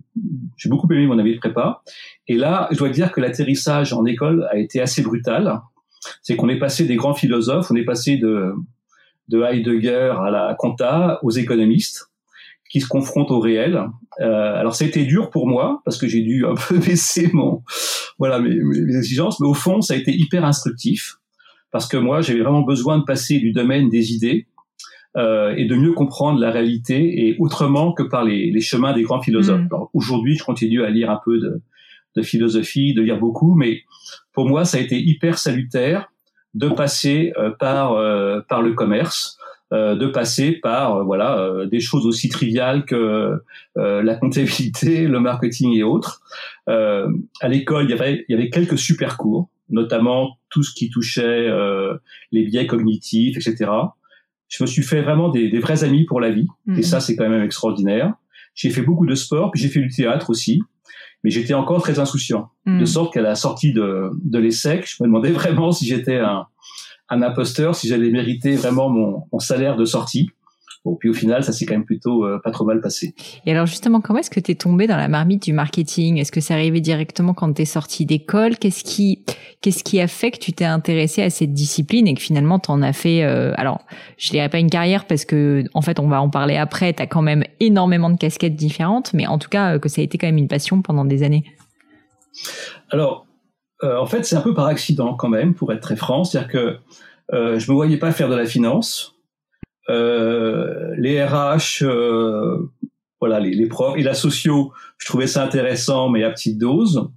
B: j'ai beaucoup aimé mon année de prépa. Et là, je dois dire que l'atterrissage en école a été assez brutal. C'est qu'on est passé des grands philosophes, on est passé de, de Heidegger à la compta, aux économistes, qui se confrontent au réel. Euh, alors c'était dur pour moi parce que j'ai dû un peu *laughs* baisser mon, voilà mes, mes, exigences, mais au fond ça a été hyper instructif parce que moi j'avais vraiment besoin de passer du domaine des idées euh, et de mieux comprendre la réalité et autrement que par les, les chemins des grands philosophes. Mm. Aujourd'hui, je continue à lire un peu de, de, philosophie, de lire beaucoup, mais pour moi, ça a été hyper salutaire de passer euh, par euh, par le commerce, euh, de passer par voilà des choses aussi triviales que la comptabilité, *laughs* le marketing et autres. à l'école, il y avait il y avait quelques super cours, notamment tout ce qui touchait les biais cognitifs, etc je me suis fait vraiment des, des vrais amis pour la vie. Et mhm. ça, c'est quand même extraordinaire. J'ai fait beaucoup de sport, puis j'ai fait du théâtre aussi. Mais j'étais encore très insouciant. De mhm. sorte qu'à la sortie de, de l'ESSEC, je me demandais *laughs* vraiment si j'étais un, un imposteur si j'allais mériter vraiment mon, mon salaire de sortie. Bon, puis au final, ça s'est quand même plutôt euh, pas trop mal passé.
A: Et alors justement, comment est-ce que tu es tombé dans la marmite du marketing? Est-ce que c'est arrivé directement quand tu es sorti d'école? Qu'est-ce qui qu'est-ce qui a fait que tu t'es intéressé à cette discipline et que finalement tu en as fait euh, alors, je dirais pas une carrière parce que en fait, on va en parler après, tu as quand même énormément de casquettes différentes, mais en tout cas que ça a été quand même une passion pendant des années.
B: Alors, euh, en fait, c'est un peu par accident quand même, pour être très franc. C'est-à-dire que euh, je me voyais pas faire de la finance. Euh, les RH, euh, voilà, les, les, profs et la socio, je trouvais ça intéressant, mais à petite dose.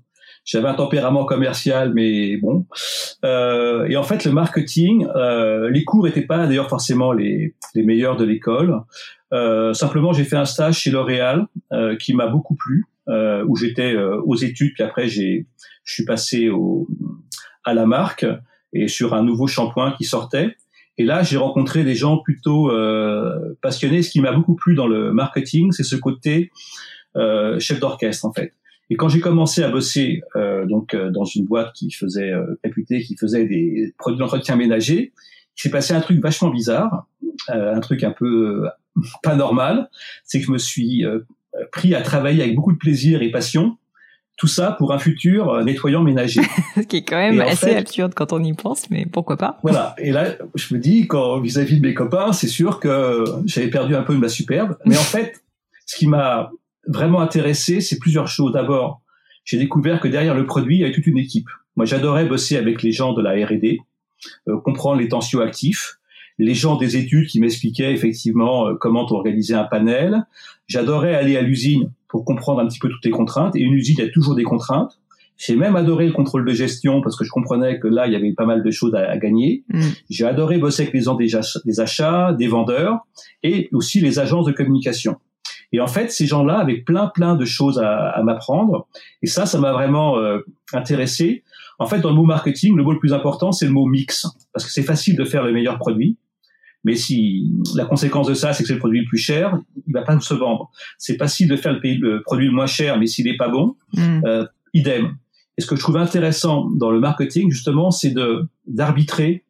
B: J'avais un tempérament commercial, mais bon. Euh, et en fait, le marketing, euh, les cours n'étaient pas d'ailleurs forcément les, les meilleurs de l'école. simplement, j'ai fait un stage chez L'Oréal qui m'a beaucoup plu, où j'étais aux études, puis après j'ai je suis passé au, à la marque et sur un nouveau shampoing qui sortait. Et là, j'ai rencontré des gens plutôt euh, passionnés. Ce qui m'a beaucoup plu dans le marketing, c'est ce côté euh, chef d'orchestre en fait. Et quand j'ai commencé à bosser euh, donc euh, dans une boîte qui faisait euh, réputée, qui faisait des produits d'entretien ménager, il s'est passé un truc vachement bizarre, euh, un truc un peu *laughs* pas normal. C'est que je me suis pris à travailler avec beaucoup de plaisir et passion tout ça pour un futur euh, nettoyant ménager. *laughs*
A: Ce qui est quand même assez absurde quand on y pense, mais pourquoi pas
B: Voilà. Et là, je me dis, quand vis-à-vis de mes copains, c'est sûr que j'avais perdu un peu de ma superbe. Mais en fait, ce qui m'a vraiment intéressé, c'est plusieurs choses. D'abord, j'ai découvert que derrière le produit, il y avait toute une équipe. Moi, j'adorais bosser avec les gens de la R&D, euh, comprendre les tensions actifs, les gens des études qui m'expliquaient effectivement euh, comment organiser un panel. J'adorais aller à l'usine pour comprendre un petit peu toutes les contraintes. Et une usine, il y a toujours des contraintes. J'ai même adoré le contrôle de gestion parce que je comprenais que là, il y avait pas mal de choses à, gagner. Mm. J'ai adoré bosser avec les gens des, des achats, des vendeurs et aussi les agences de communication. Et en fait, ces gens-là avaient plein, plein de choses à, à m'apprendre. Et ça, ça m'a vraiment euh, intéressé. En fait, dans le mot marketing, le mot le plus important, c'est le mot mix. Parce que c'est facile de faire le meilleur produit. Mais si la conséquence de ça, c'est que c'est le produit le plus cher, il va pas se vendre. C'est facile de faire le, pays, le produit le moins cher, mais s'il est pas bon, mm. euh, idem. Et ce que je trouve intéressant dans le marketing, justement, c'est de d'arbitrer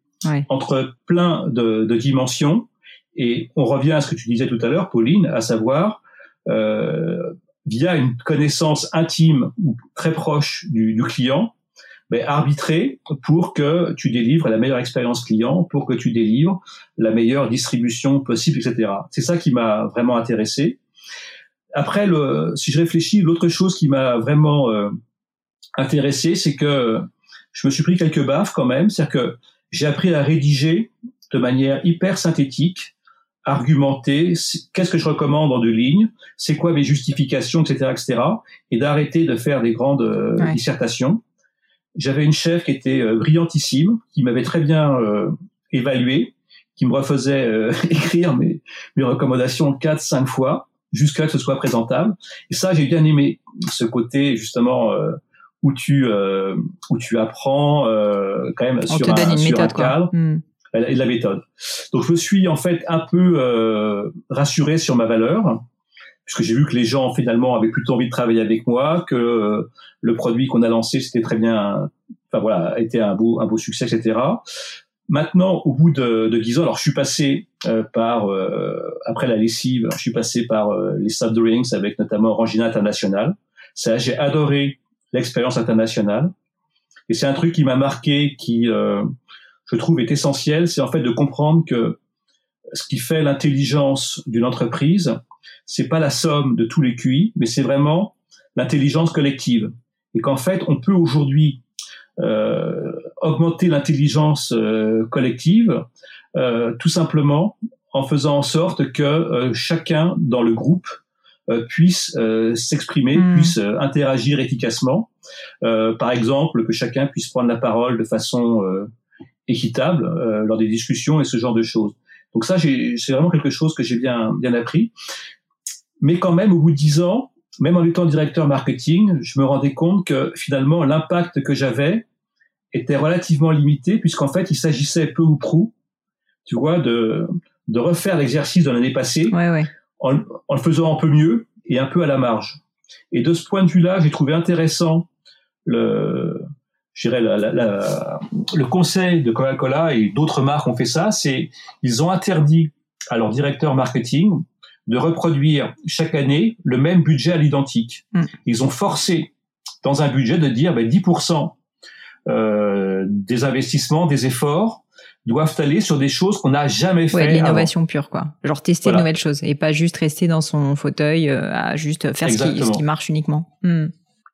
B: entre plein de, de, dimensions. Et on revient à ce que tu disais tout à l'heure, Pauline, à savoir euh, via une connaissance intime ou très proche du, du client, mais arbitrer pour que tu délivres la meilleure expérience client, pour que tu délivres la meilleure distribution possible, etc. C'est ça qui m'a vraiment intéressé. Après, le, si je réfléchis, l'autre chose qui m'a vraiment euh, intéressé, c'est que je me suis pris quelques baffes quand même. C'est-à-dire que j'ai appris à rédiger de manière hyper synthétique, argumenter, qu'est-ce que je recommande en deux lignes, c'est quoi mes justifications, etc., etc., et d'arrêter de faire des grandes euh, dissertations j'avais une chef qui était euh, brillantissime, qui m'avait très bien euh, évalué, qui me refaisait euh, *laughs* écrire mes, mes recommandations quatre, cinq fois, jusqu'à ce que ce soit présentable. Et ça, j'ai bien aimé ce côté justement où tu où tu apprends quand même
A: On
B: sur, un,
A: une
B: sur
A: méthode,
B: un cadre.
A: Hmm.
B: Et de la méthode. Donc je me suis en fait un peu rassuré sur ma valeur, puisque j'ai vu que les gens finalement avaient plutôt envie de travailler avec moi, que euh, le produit qu'on a lancé c'était très bien, enfin voilà, été un beau un beau succès, etc. Maintenant, au bout de, de 10 ans, alors je suis passé euh, par euh, après la lessive, je suis passé par les soft avec notamment Orangina International. Ça, j'ai adoré l'expérience internationale, et c'est un truc qui m'a marqué, qui je trouve est essentiel, c'est en fait de comprendre que ce qui fait l'intelligence d'une entreprise, c'est pas la somme de tous les QI, mais c'est vraiment l'intelligence collective. Et qu'en fait, on peut aujourd'hui euh, augmenter l'intelligence euh, collective euh, tout simplement en faisant en sorte que euh, chacun dans le groupe euh, puisse s'exprimer, hmm. puisse interagir efficacement. par exemple, que chacun puisse prendre la parole de façon équitable lors des discussions et ce genre de choses. Donc ça, c'est vraiment quelque chose que j'ai bien bien appris. Mais quand même, au bout de dix ans, même en étant directeur marketing, je me rendais compte que finalement, l'impact que j'avais était relativement limité, puisqu'en fait, il s'agissait peu ou prou, tu vois, de, de refaire l'exercice de l'année passée En, le faisant un peu mieux et un peu à la marge. Et de ce point de vue-là, j'ai trouvé intéressant le, je dirais, le conseil de Coca-Cola et d'autres marques ont fait ça, c'est ils ont interdit à leur directeur marketing de reproduire chaque année le même budget à l'identique. Mm. Ils ont forcé dans un budget de dire ben, 10% euh, des investissements, des efforts doivent aller sur des choses qu'on n'a jamais fait. Ouais,
A: l'innovation pure, quoi. Genre tester de nouvelles choses et pas juste rester dans son fauteuil euh, à juste faire ce qui, ce qui, marche uniquement. Mm.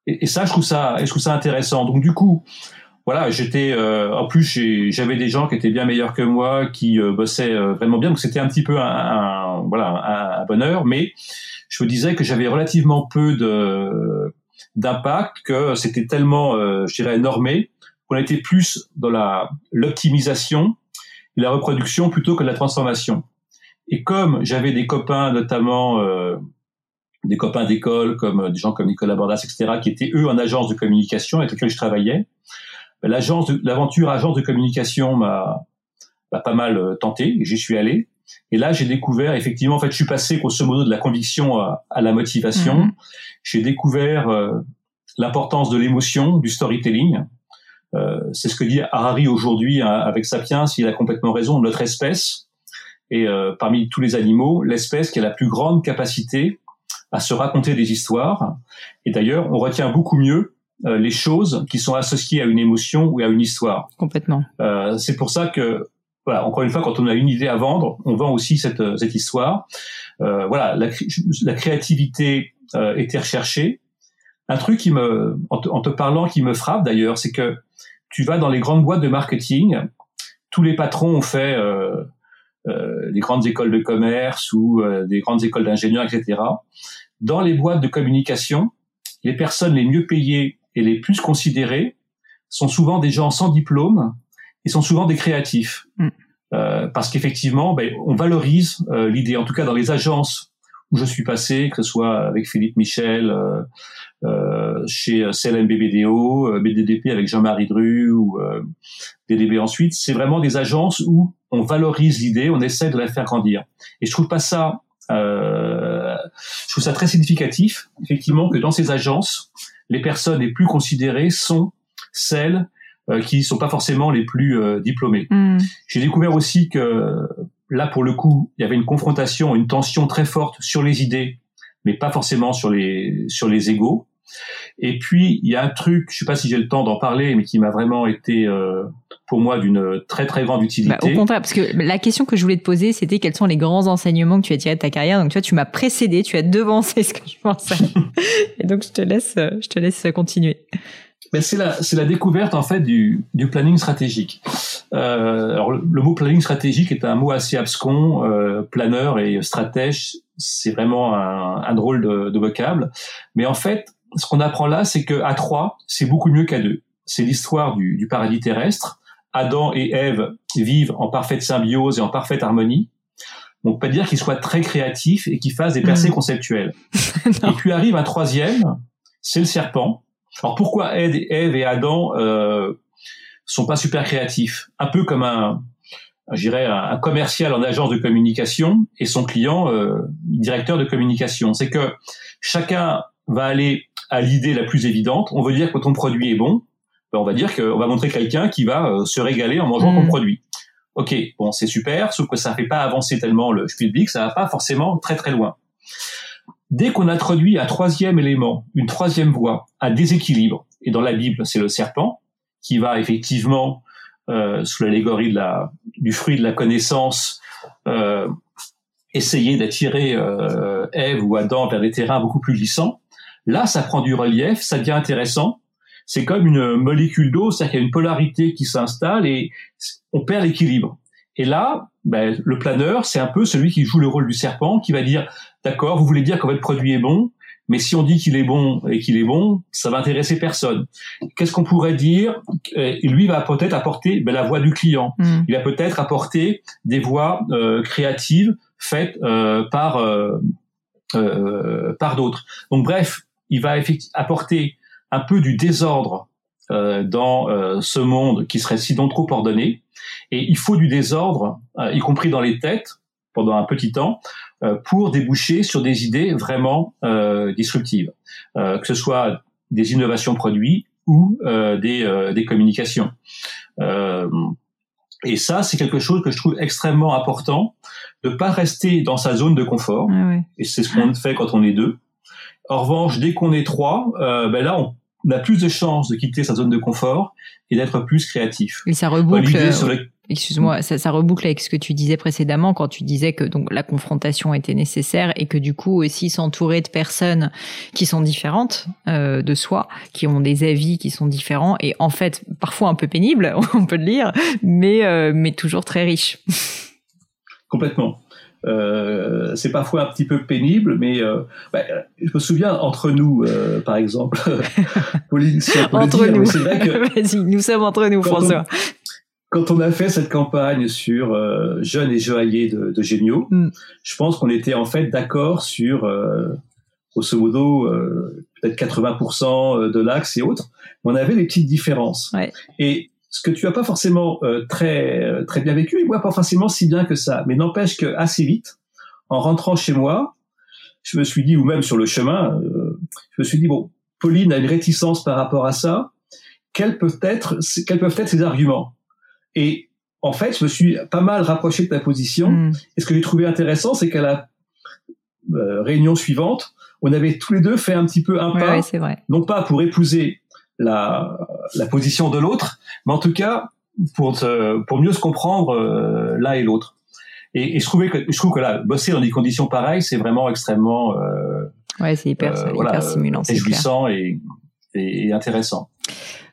B: Et, ça, je trouve ça, je trouve ça intéressant. Donc du coup, voilà, j'étais euh, en plus j'avais des gens qui étaient bien meilleurs que moi, qui euh, bossaient euh, vraiment bien, donc c'était un petit peu un, voilà un, bonheur. Mais je me disais que j'avais relativement peu de d'impact, que c'était tellement, je dirais, normé, qu'on était plus dans la l'optimisation, la reproduction plutôt que la transformation. Et comme j'avais des copains, notamment des copains d'école, comme des gens comme Nicolas Bordas, etc., qui étaient eux en agence de communication avec lesquels je travaillais, l'agence, l'aventure agence de communication m'a pas mal euh, tenté j'y suis allé. Et là, j'ai découvert, effectivement, en fait, je suis passé grosso modo de la conviction à, la motivation. Mhm. J'ai découvert euh, l'importance de l'émotion, du storytelling. Euh, c'est ce que dit Harari aujourd'hui hein, avec Sapiens. Il a complètement raison. Notre espèce est euh, parmi tous les animaux l'espèce qui a la plus grande capacité à se raconter des histoires. Et d'ailleurs, on retient beaucoup mieux euh, les choses qui sont associées à une émotion ou à une histoire.
A: Complètement.
B: Euh, c'est pour ça que, voilà, encore une fois, quand on a une idée à vendre, on vend aussi cette, euh, cette histoire. Euh, voilà, la, la créativité euh, était recherchée. Un truc qui me, en te, en te parlant, qui me frappe d'ailleurs, c'est que tu vas dans les grandes boîtes de marketing, tous les patrons ont fait euh, des grandes écoles de commerce ou des grandes écoles d'ingénieurs, etc. Dans les boîtes de communication, les personnes les mieux payées et les plus considérés sont souvent des gens sans diplôme et sont souvent des créatifs. Mm. Euh, parce qu'effectivement, ben, on valorise euh, l'idée, en tout cas dans les agences où je suis passé, que ce soit avec Philippe Michel, euh, euh chez CLM BBDO, BDDP avec Jean-Marie Dru ou DDB ensuite, c'est vraiment des agences où on valorise l'idée, on essaie de la faire grandir. Et je trouve pas ça, je trouve ça très significatif, effectivement, que dans ces agences, les personnes les plus considérées sont celles euh, qui ne sont pas forcément les plus euh, diplômées. Hmm. J'ai découvert aussi que là, pour le coup, il y avait une confrontation, une tension très forte sur les idées, mais pas forcément sur les sur les égaux. Et puis il y a un truc, je sais pas si j'ai le temps d'en parler, mais qui m'a vraiment été euh, pour moi d'une très très grande utilité.
A: Bah, au contraire, parce que la question que je voulais te poser, c'était quels sont les grands enseignements que tu as tirés de ta carrière. Donc tu vois, tu m'as précédé, tu as devancé ce que je pensais. *laughs* Et donc je te laisse, je te laisse continuer.
B: Mais c'est la, c'est la découverte en fait du, du planning stratégique. Euh, alors le, mot planning stratégique est un mot assez abscon. Euh, planeur et stratège, c'est vraiment un, un drôle de, de vocable. Mais en fait, ce qu'on apprend là, c'est que à trois, c'est beaucoup mieux qu'à deux. C'est l'histoire du, du paradis terrestre. Adam et Ève vivent en parfaite symbiose et en parfaite harmonie. On peut dire qu'ils soient très créatifs et qu'ils fassent des percées mm. conceptuelles. *laughs* et puis arrive un troisième, c'est le serpent. Alors pourquoi Ève et Adam euh, sont pas super créatifs? Un peu comme un, j'irais un commercial en agence de communication et son client euh, directeur de communication. C'est que chacun va aller à l'idée la plus évidente. On veut dire que ton produit est bon. Ben, on va dire qu'on va montrer quelqu'un qui va euh, se régaler en mangeant ton mm. produit. Ok, bon, c'est super, sauf que ça ne fait pas avancer tellement le Spielberg, ça va pas forcément très très loin. Dès qu'on introduit un troisième élément, une troisième voie, un déséquilibre, et dans la Bible, c'est le serpent, qui va effectivement, euh, sous l'allégorie de la, du fruit de la connaissance, euh, essayer d'attirer euh, Ève ou Adam vers des terrains beaucoup plus glissants, Là, ça prend du relief, ça devient intéressant. C'est comme une molécule d'eau, c'est-à-dire qu'il y a une polarité qui s'installe et on perd l'équilibre. Et là, ben, le planeur, c'est un peu celui qui joue le rôle du serpent, qui va dire, d'accord, vous voulez dire que votre produit est bon, mais si on dit qu'il est bon et qu'il est bon, ça va intéresser personne. Qu'est-ce qu'on pourrait dire Lui va peut-être apporter ben, la voix du client. Hmm. Il va peut-être apporter des voix euh, créatives faites euh, par euh, euh par d'autres. Donc bref, il va apporter un peu du désordre euh, dans euh, ce monde qui serait sinon trop ordonné. Et il faut du désordre, euh, y compris dans les têtes, pendant un petit temps, pour déboucher sur des idées vraiment disruptives. que ce soit des innovations produits ou des, des communications. et ça, c'est quelque chose que je trouve extrêmement important, de pas rester dans sa zone de confort. Et c'est ce qu'on fait quand on est deux. En revanche, dès qu'on est trois, ben là, on, a plus de chances de quitter sa zone de confort et d'être plus créatif.
A: Et ça reboucle. Excuse-moi, ça, ça, reboucle avec ce que tu disais précédemment quand tu disais que donc la confrontation était nécessaire et que du coup aussi s'entourer de personnes qui sont différentes euh, de soi, qui ont des avis qui sont différents et en fait parfois un peu pénibles, *laughs* on peut le dire, mais euh, mais toujours très riches.
B: Complètement. Euh, c'est parfois un petit peu pénible, mais euh, bah, je me souviens entre nous, euh, par exemple, *laughs* Pauline, si on peut
A: entre
B: le
A: dire, c'est vrai que *laughs* vas-y, nous sommes entre nous, François
B: quand on a fait cette campagne sur euh, jeunes et joailliers de, de Gémio, mm. je pense qu'on était en fait d'accord sur, euh, grosso modo, euh, peut-être 80% de l'axe et autres. On avait des petites différences.
A: Ouais.
B: Et ce que tu as pas forcément euh, très très bien vécu, et moi pas forcément si bien que ça, mais n'empêche que assez vite, en rentrant chez moi, je me suis dit, ou même sur le chemin, je me suis dit bon, Pauline a une réticence par rapport à ça. Quels peuvent être quels peuvent être ses arguments? Et en fait, je me suis pas mal rapproché de ta position. Hmm. Et ce que j'ai trouvé intéressant, c'est qu'à la euh, réunion suivante, on avait tous les deux fait un petit peu un pas,
A: vrai.
B: non pas pour épouser la, la position de l'autre, mais en tout cas pour, pour mieux se comprendre euh, l'un et l'autre. Et, et, je trouvais que je trouve que là, bosser dans des conditions pareilles, c'est vraiment extrêmement
A: euh, ouais, c'est hyper, euh, hyper
B: voilà,
A: stimulant,
B: réjouissant et, et, et intéressant.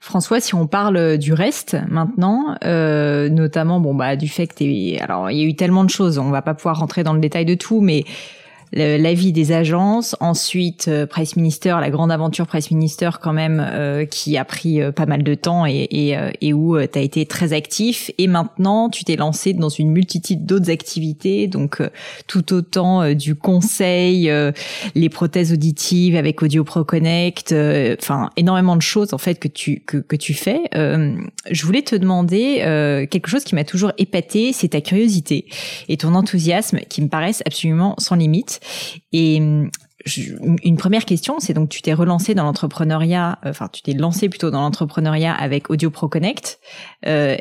A: François, si on parle du reste maintenant, euh, notamment bon bah du fait que alors il y a eu tellement de choses, on va pas pouvoir rentrer dans le détail de tout, mais l'avis des agences, ensuite euh, Price Minister, la grande aventure Price Minister quand même, euh, qui a pris euh, pas mal de temps et, et, et où tu as été très actif. Et maintenant, tu t'es lancé dans une multitude d'autres activités, donc tout autant du conseil, les prothèses auditives avec Audio Pro Connect, enfin énormément de choses en fait que tu que, que tu fais. je voulais te demander quelque chose qui m'a toujours épaté, c'est ta curiosité et ton enthousiasme qui me paraissent absolument sans limite. Et hum, une première question, c'est donc tu t'es relancé dans l'entrepreneuriat, euh, enfin tu t'es lancé plutôt dans l'entrepreneuriat avec Audio Pro Connect. Euh,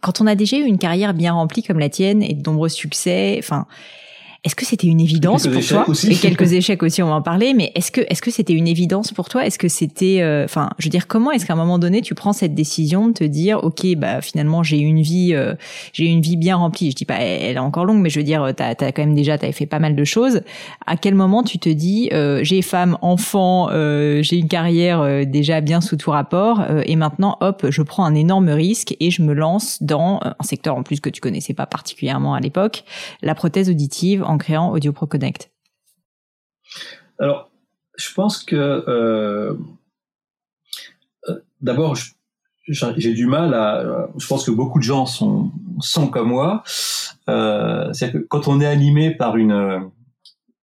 A: quand on a déjà eu une carrière bien remplie comme la tienne et de nombreux succès, enfin est-ce que c'était une évidence pour toi
B: aussi.
A: Et quelques échecs aussi, on va en parler. Mais est-ce que est-ce que c'était une évidence pour toi? Est-ce que c'était, euh, enfin, je veux dire, comment est-ce qu'à un moment donné tu prends cette décision de te dire, ok, bah finalement j'ai une vie, euh, j'ai une vie bien remplie? Je dis pas, elle est encore longue, mais je veux dire, t'as as quand même déjà, t'avais fait pas mal de choses. À quel moment tu te dis, euh, j'ai femme, enfant, j'ai une carrière déjà bien sous tout rapport, et maintenant, hop, je prends un énorme risque et je me lance dans un secteur en plus que tu connaissais pas particulièrement à l'époque, la prothèse auditive en créant Audio Pro Connect
B: Alors, je pense que euh, euh, d'abord, j'ai du mal à. Je pense que beaucoup de gens sont, sont comme moi. Euh, c'est que quand on est animé par une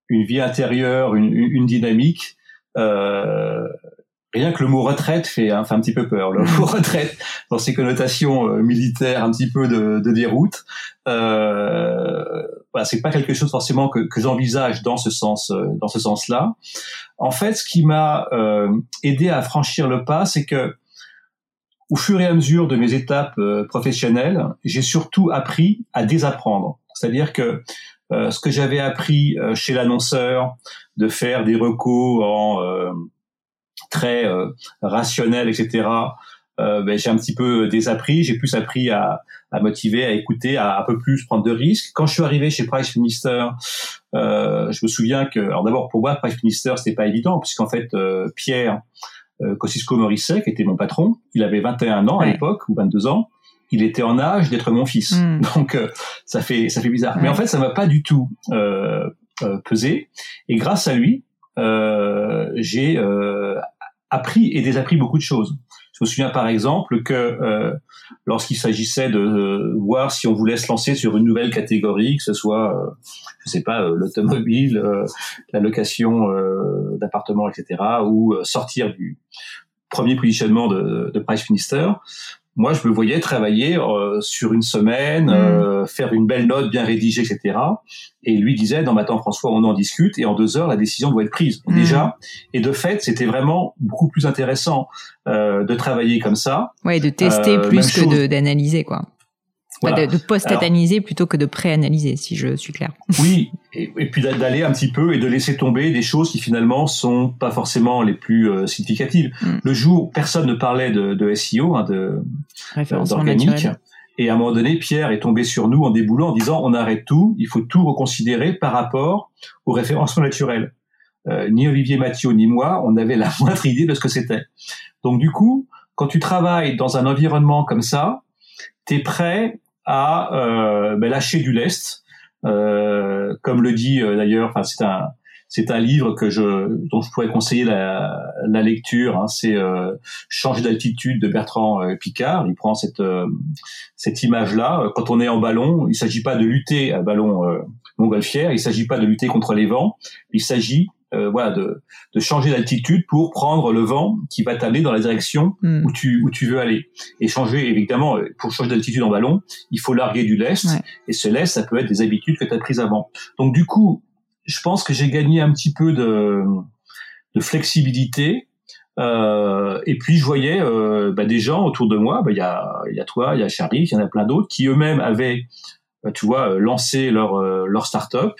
B: une vie intérieure, une, une dynamique, rien que le mot retraite fait, hein, fait un petit peu peur. Le mot retraite, dans ses connotations militaires, un petit peu de, déroute. Voilà, c'est pas quelque chose forcément que, j'envisage dans ce sens, euh, dans ce sens-là. En fait, ce qui m'a euh, aidé à franchir le pas, c'est que au fur et à mesure de mes étapes professionnelles, j'ai surtout appris à désapprendre. C'est-à-dire que ce que j'avais appris chez l'annonceur, de faire des recos en très euh, rationnel, etc. Euh, ben, j'ai un petit peu désappris, j'ai plus appris à, à motiver, à écouter, à un peu plus prendre de risques. Quand je suis arrivé chez Price Minister, euh, je me souviens que, alors d'abord pour moi, Price Minister, c'était pas évident, puisqu'en fait, euh, Pierre euh, Kosciusko Morisset, qui était mon patron, il avait 21 ans à l'époque, ou 22 ans, il était en âge d'être mon fils. Hmm. *laughs* Donc euh, ça fait ça fait bizarre. Mais en fait, ça m'a pas du tout euh, pesé. Et grâce à lui, j'ai appris et désappris beaucoup de choses. Je me souviens par exemple que euh, lorsqu'il s'agissait de euh, voir si on voulait se lancer sur une nouvelle catégorie, que ce soit, euh, je sais pas, euh, l'automobile, la location d'appartements, etc., ou sortir du premier positionnement de, de Price Minister, moi, je me voyais travailler euh, sur une semaine, euh, faire une belle note bien rédigée, etc. Et lui disait, non, maintenant, François, on en discute, et en deux heures, la décision doit être prise mm. déjà. Et de fait, c'était vraiment beaucoup plus intéressant euh, de travailler comme ça.
A: Ouais, de tester plus que d'analyser, quoi. De, post-analyser plutôt que de pré-analyser, si je suis clair. *laughs*
B: Oui, et, puis d'aller un petit peu et de laisser tomber des choses qui finalement sont pas forcément les plus euh, significatives. Mm. Le jour, personne ne parlait de, de SEO, hein, de d'organique. Et à un moment donné, Pierre est tombé sur nous en déboulant en disant on arrête tout, il faut tout reconsidérer par rapport au référencement naturel. Euh, ni Olivier Mathieu ni moi, on avait la *laughs* moindre idée de ce que c'était. Donc du coup, quand tu travailles dans un environnement comme ça, tu es prêt à euh, ben, lâcher du lest, euh, comme le dit euh, d'ailleurs, enfin c'est un c'est un livre que je dont je pourrais conseiller la, la lecture. Hein, c'est euh, Changer d'altitude de Bertrand euh, Picard. Il prend cette cette image là. Quand on est en ballon, il s'agit pas de lutter à ballon montgolfière. Il s'agit pas de lutter contre les vents. Il s'agit euh, voilà, de, de changer d'altitude pour prendre le vent qui va t'amener dans la direction hmm. où tu où tu veux aller. Et changer, évidemment, euh, pour changer d'altitude en ballon, il faut larguer du lest. Et ce lest, ça peut être des habitudes que tu as prises avant. Donc du coup, je pense que j'ai gagné un petit peu de, de flexibilité. Euh, et puis je voyais euh, bah, des gens autour de moi. Bah, il y a y a toi, il y a Charlie, il y en a plein d'autres qui eux-mêmes avaient, bah, tu vois, lancé leur leur start-up.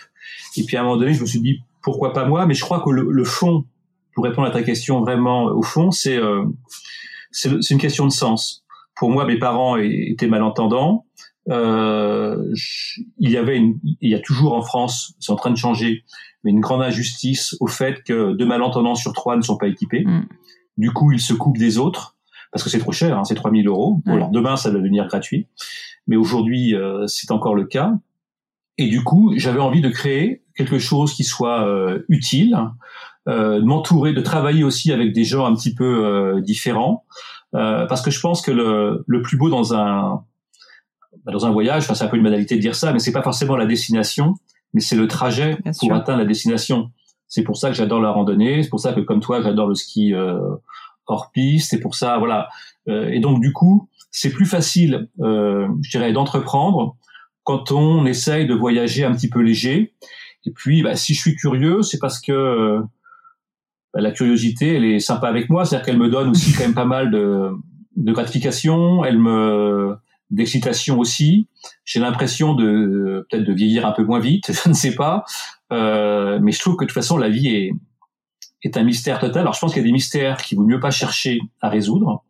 B: Et puis à un moment donné, je me suis dit pourquoi pas moi Mais je crois que le, fond, pour répondre à ta question vraiment au fond, c'est euh, c'est une question de sens. Pour moi, mes parents étaient malentendants. Euh, il y avait, une, il y a toujours en France, c'est en train de changer, mais une grande injustice au fait que deux malentendants sur trois ne sont pas équipés. Mm. Du coup, ils se coupent des autres parce que c'est trop cher, hein, c'est 3000 euros. Alors demain, ça va devenir gratuit, mais aujourd'hui, euh, c'est encore le cas. Et du coup, j'avais envie de créer quelque chose qui soit euh, utile, euh, de m'entourer, de travailler aussi avec des gens un petit peu euh, différents, euh, parce que je pense que le, le plus beau dans un bah, dans un voyage, enfin c'est un peu une modalité de dire ça, mais c'est pas forcément la destination, mais c'est le trajet pour atteindre la destination. C'est pour ça que j'adore la randonnée, c'est pour ça que comme toi j'adore le ski hors piste, c'est pour ça voilà. et donc du coup c'est plus facile, je dirais, d'entreprendre quand on essaye de voyager un petit peu léger. Et puis, bah, si je suis curieux, c'est parce que bah, la curiosité, elle est sympa avec moi, c'est-à-dire qu'elle me donne aussi quand même pas mal de, de gratification, elle me d'excitation aussi. J'ai l'impression de peut-être de vieillir un peu moins vite, *laughs* je ne sais pas, euh, mais je trouve que de toute façon la vie est est un mystère total. Alors je pense qu'il y a des mystères qu'il vaut mieux pas chercher à résoudre.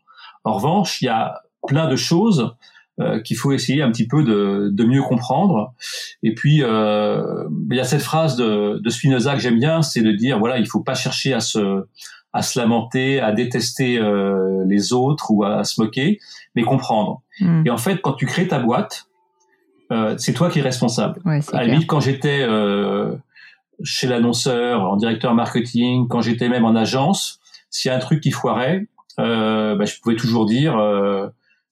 B: En revanche, il y a plein de choses euh, qu'il faut essayer un petit peu de, de mieux comprendre. Et puis, euh, il y a cette phrase de, de Spinoza que j'aime bien, c'est de dire, voilà, il faut pas chercher à se, à se lamenter, à détester euh, les autres ou à, se moquer, mais comprendre. Hmm. Et en fait, quand tu crées ta boîte, euh, c'est toi qui es responsable.
A: Ouais,
B: à la limite, quand j'étais euh, chez l'annonceur, en directeur marketing, quand j'étais même en agence, s'il y a un truc qui foirait, bah, je pouvais toujours dire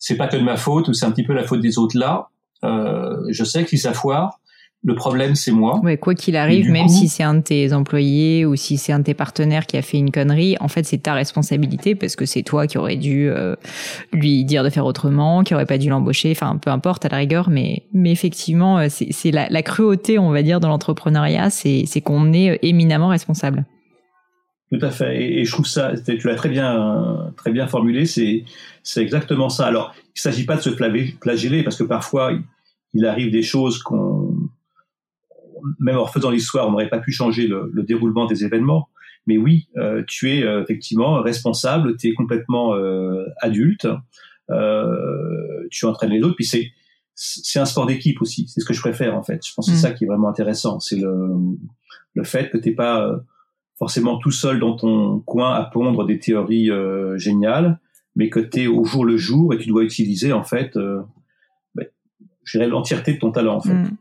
B: c'est pas que de ma faute ou c'est un petit peu la faute des autres là. Euh, je sais que si ça foire, le problème c'est moi.
A: Ouais, quoi qu'il arrive, même si c'est un de tes employés ou si c'est un de tes partenaires qui a fait une connerie, en fait c'est ta responsabilité parce que c'est toi qui aurais dû euh, lui dire de faire autrement, qui aurait pas dû l'embaucher. Enfin, peu importe à la rigueur, mais mais effectivement euh, c'est la, la cruauté, on va dire, dans l'entrepreneuriat, c'est qu'on est éminemment responsable.
B: Tout à fait. Et, je trouve ça, tu l'as très bien, très bien formulé, c'est, c'est exactement ça. Alors, il ne s'agit pas de se flageller parce que parfois, il arrive des choses qu'on, même en refaisant l'histoire, on n'aurait pas pu changer le, déroulement des événements. Mais oui, euh, tu es euh, effectivement responsable, tu es complètement euh, adulte, tu entraînes les autres, puis c'est, c'est un sport d'équipe aussi. C'est ce que je préfère en fait. Je pense que c'est mmh. ça qui est vraiment intéressant. C'est le, le fait que tu n'es pas forcément tout seul dans ton coin à pondre des théories euh, géniales, mais que tu es au jour le jour et tu dois utiliser en fait, euh, ben, l'entièreté de ton talent en fait. Mm.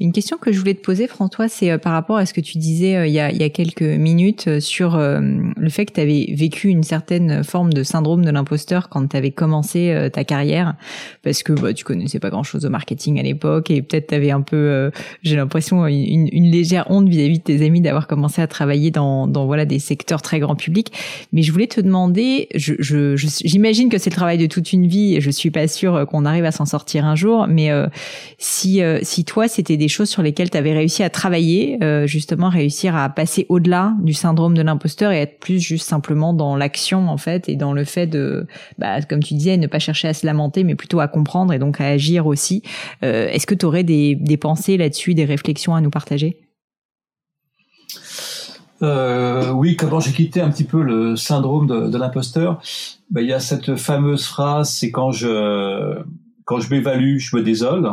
A: Une question que je voulais te poser, François, c'est euh, par rapport à ce que tu disais euh, il, y a, quelques minutes euh, sur le fait que tu avais vécu une certaine forme de syndrome de l'imposteur quand tu avais commencé ta carrière, parce que bah, tu connaissais pas grand-chose au marketing à l'époque et peut-être tu avais un peu, j'ai l'impression, une, légère honte vis-à-vis de tes amis d'avoir commencé à travailler dans, voilà des secteurs très grand public. Mais je voulais te demander, j'imagine que c'est le travail de toute une vie et je suis pas sûre qu'on arrive à s'en sortir un jour, mais si, si toi c'était des choses sur lesquelles tu avais réussi à travailler, euh, justement réussir à passer au-delà du syndrome de l'imposteur et être plus juste simplement dans l'action en fait et dans le fait de, bah, comme tu disais, ne pas chercher à se lamenter, mais plutôt à comprendre et donc à agir aussi. Euh, est-ce que tu aurais des, pensées là-dessus, des réflexions à nous partager?
B: Euh, oui, comment j'ai quitté un petit peu le syndrome de, l'imposteur? Ben, Il y a cette fameuse phrase, c'est quand je quand je m'évalue, je me désole,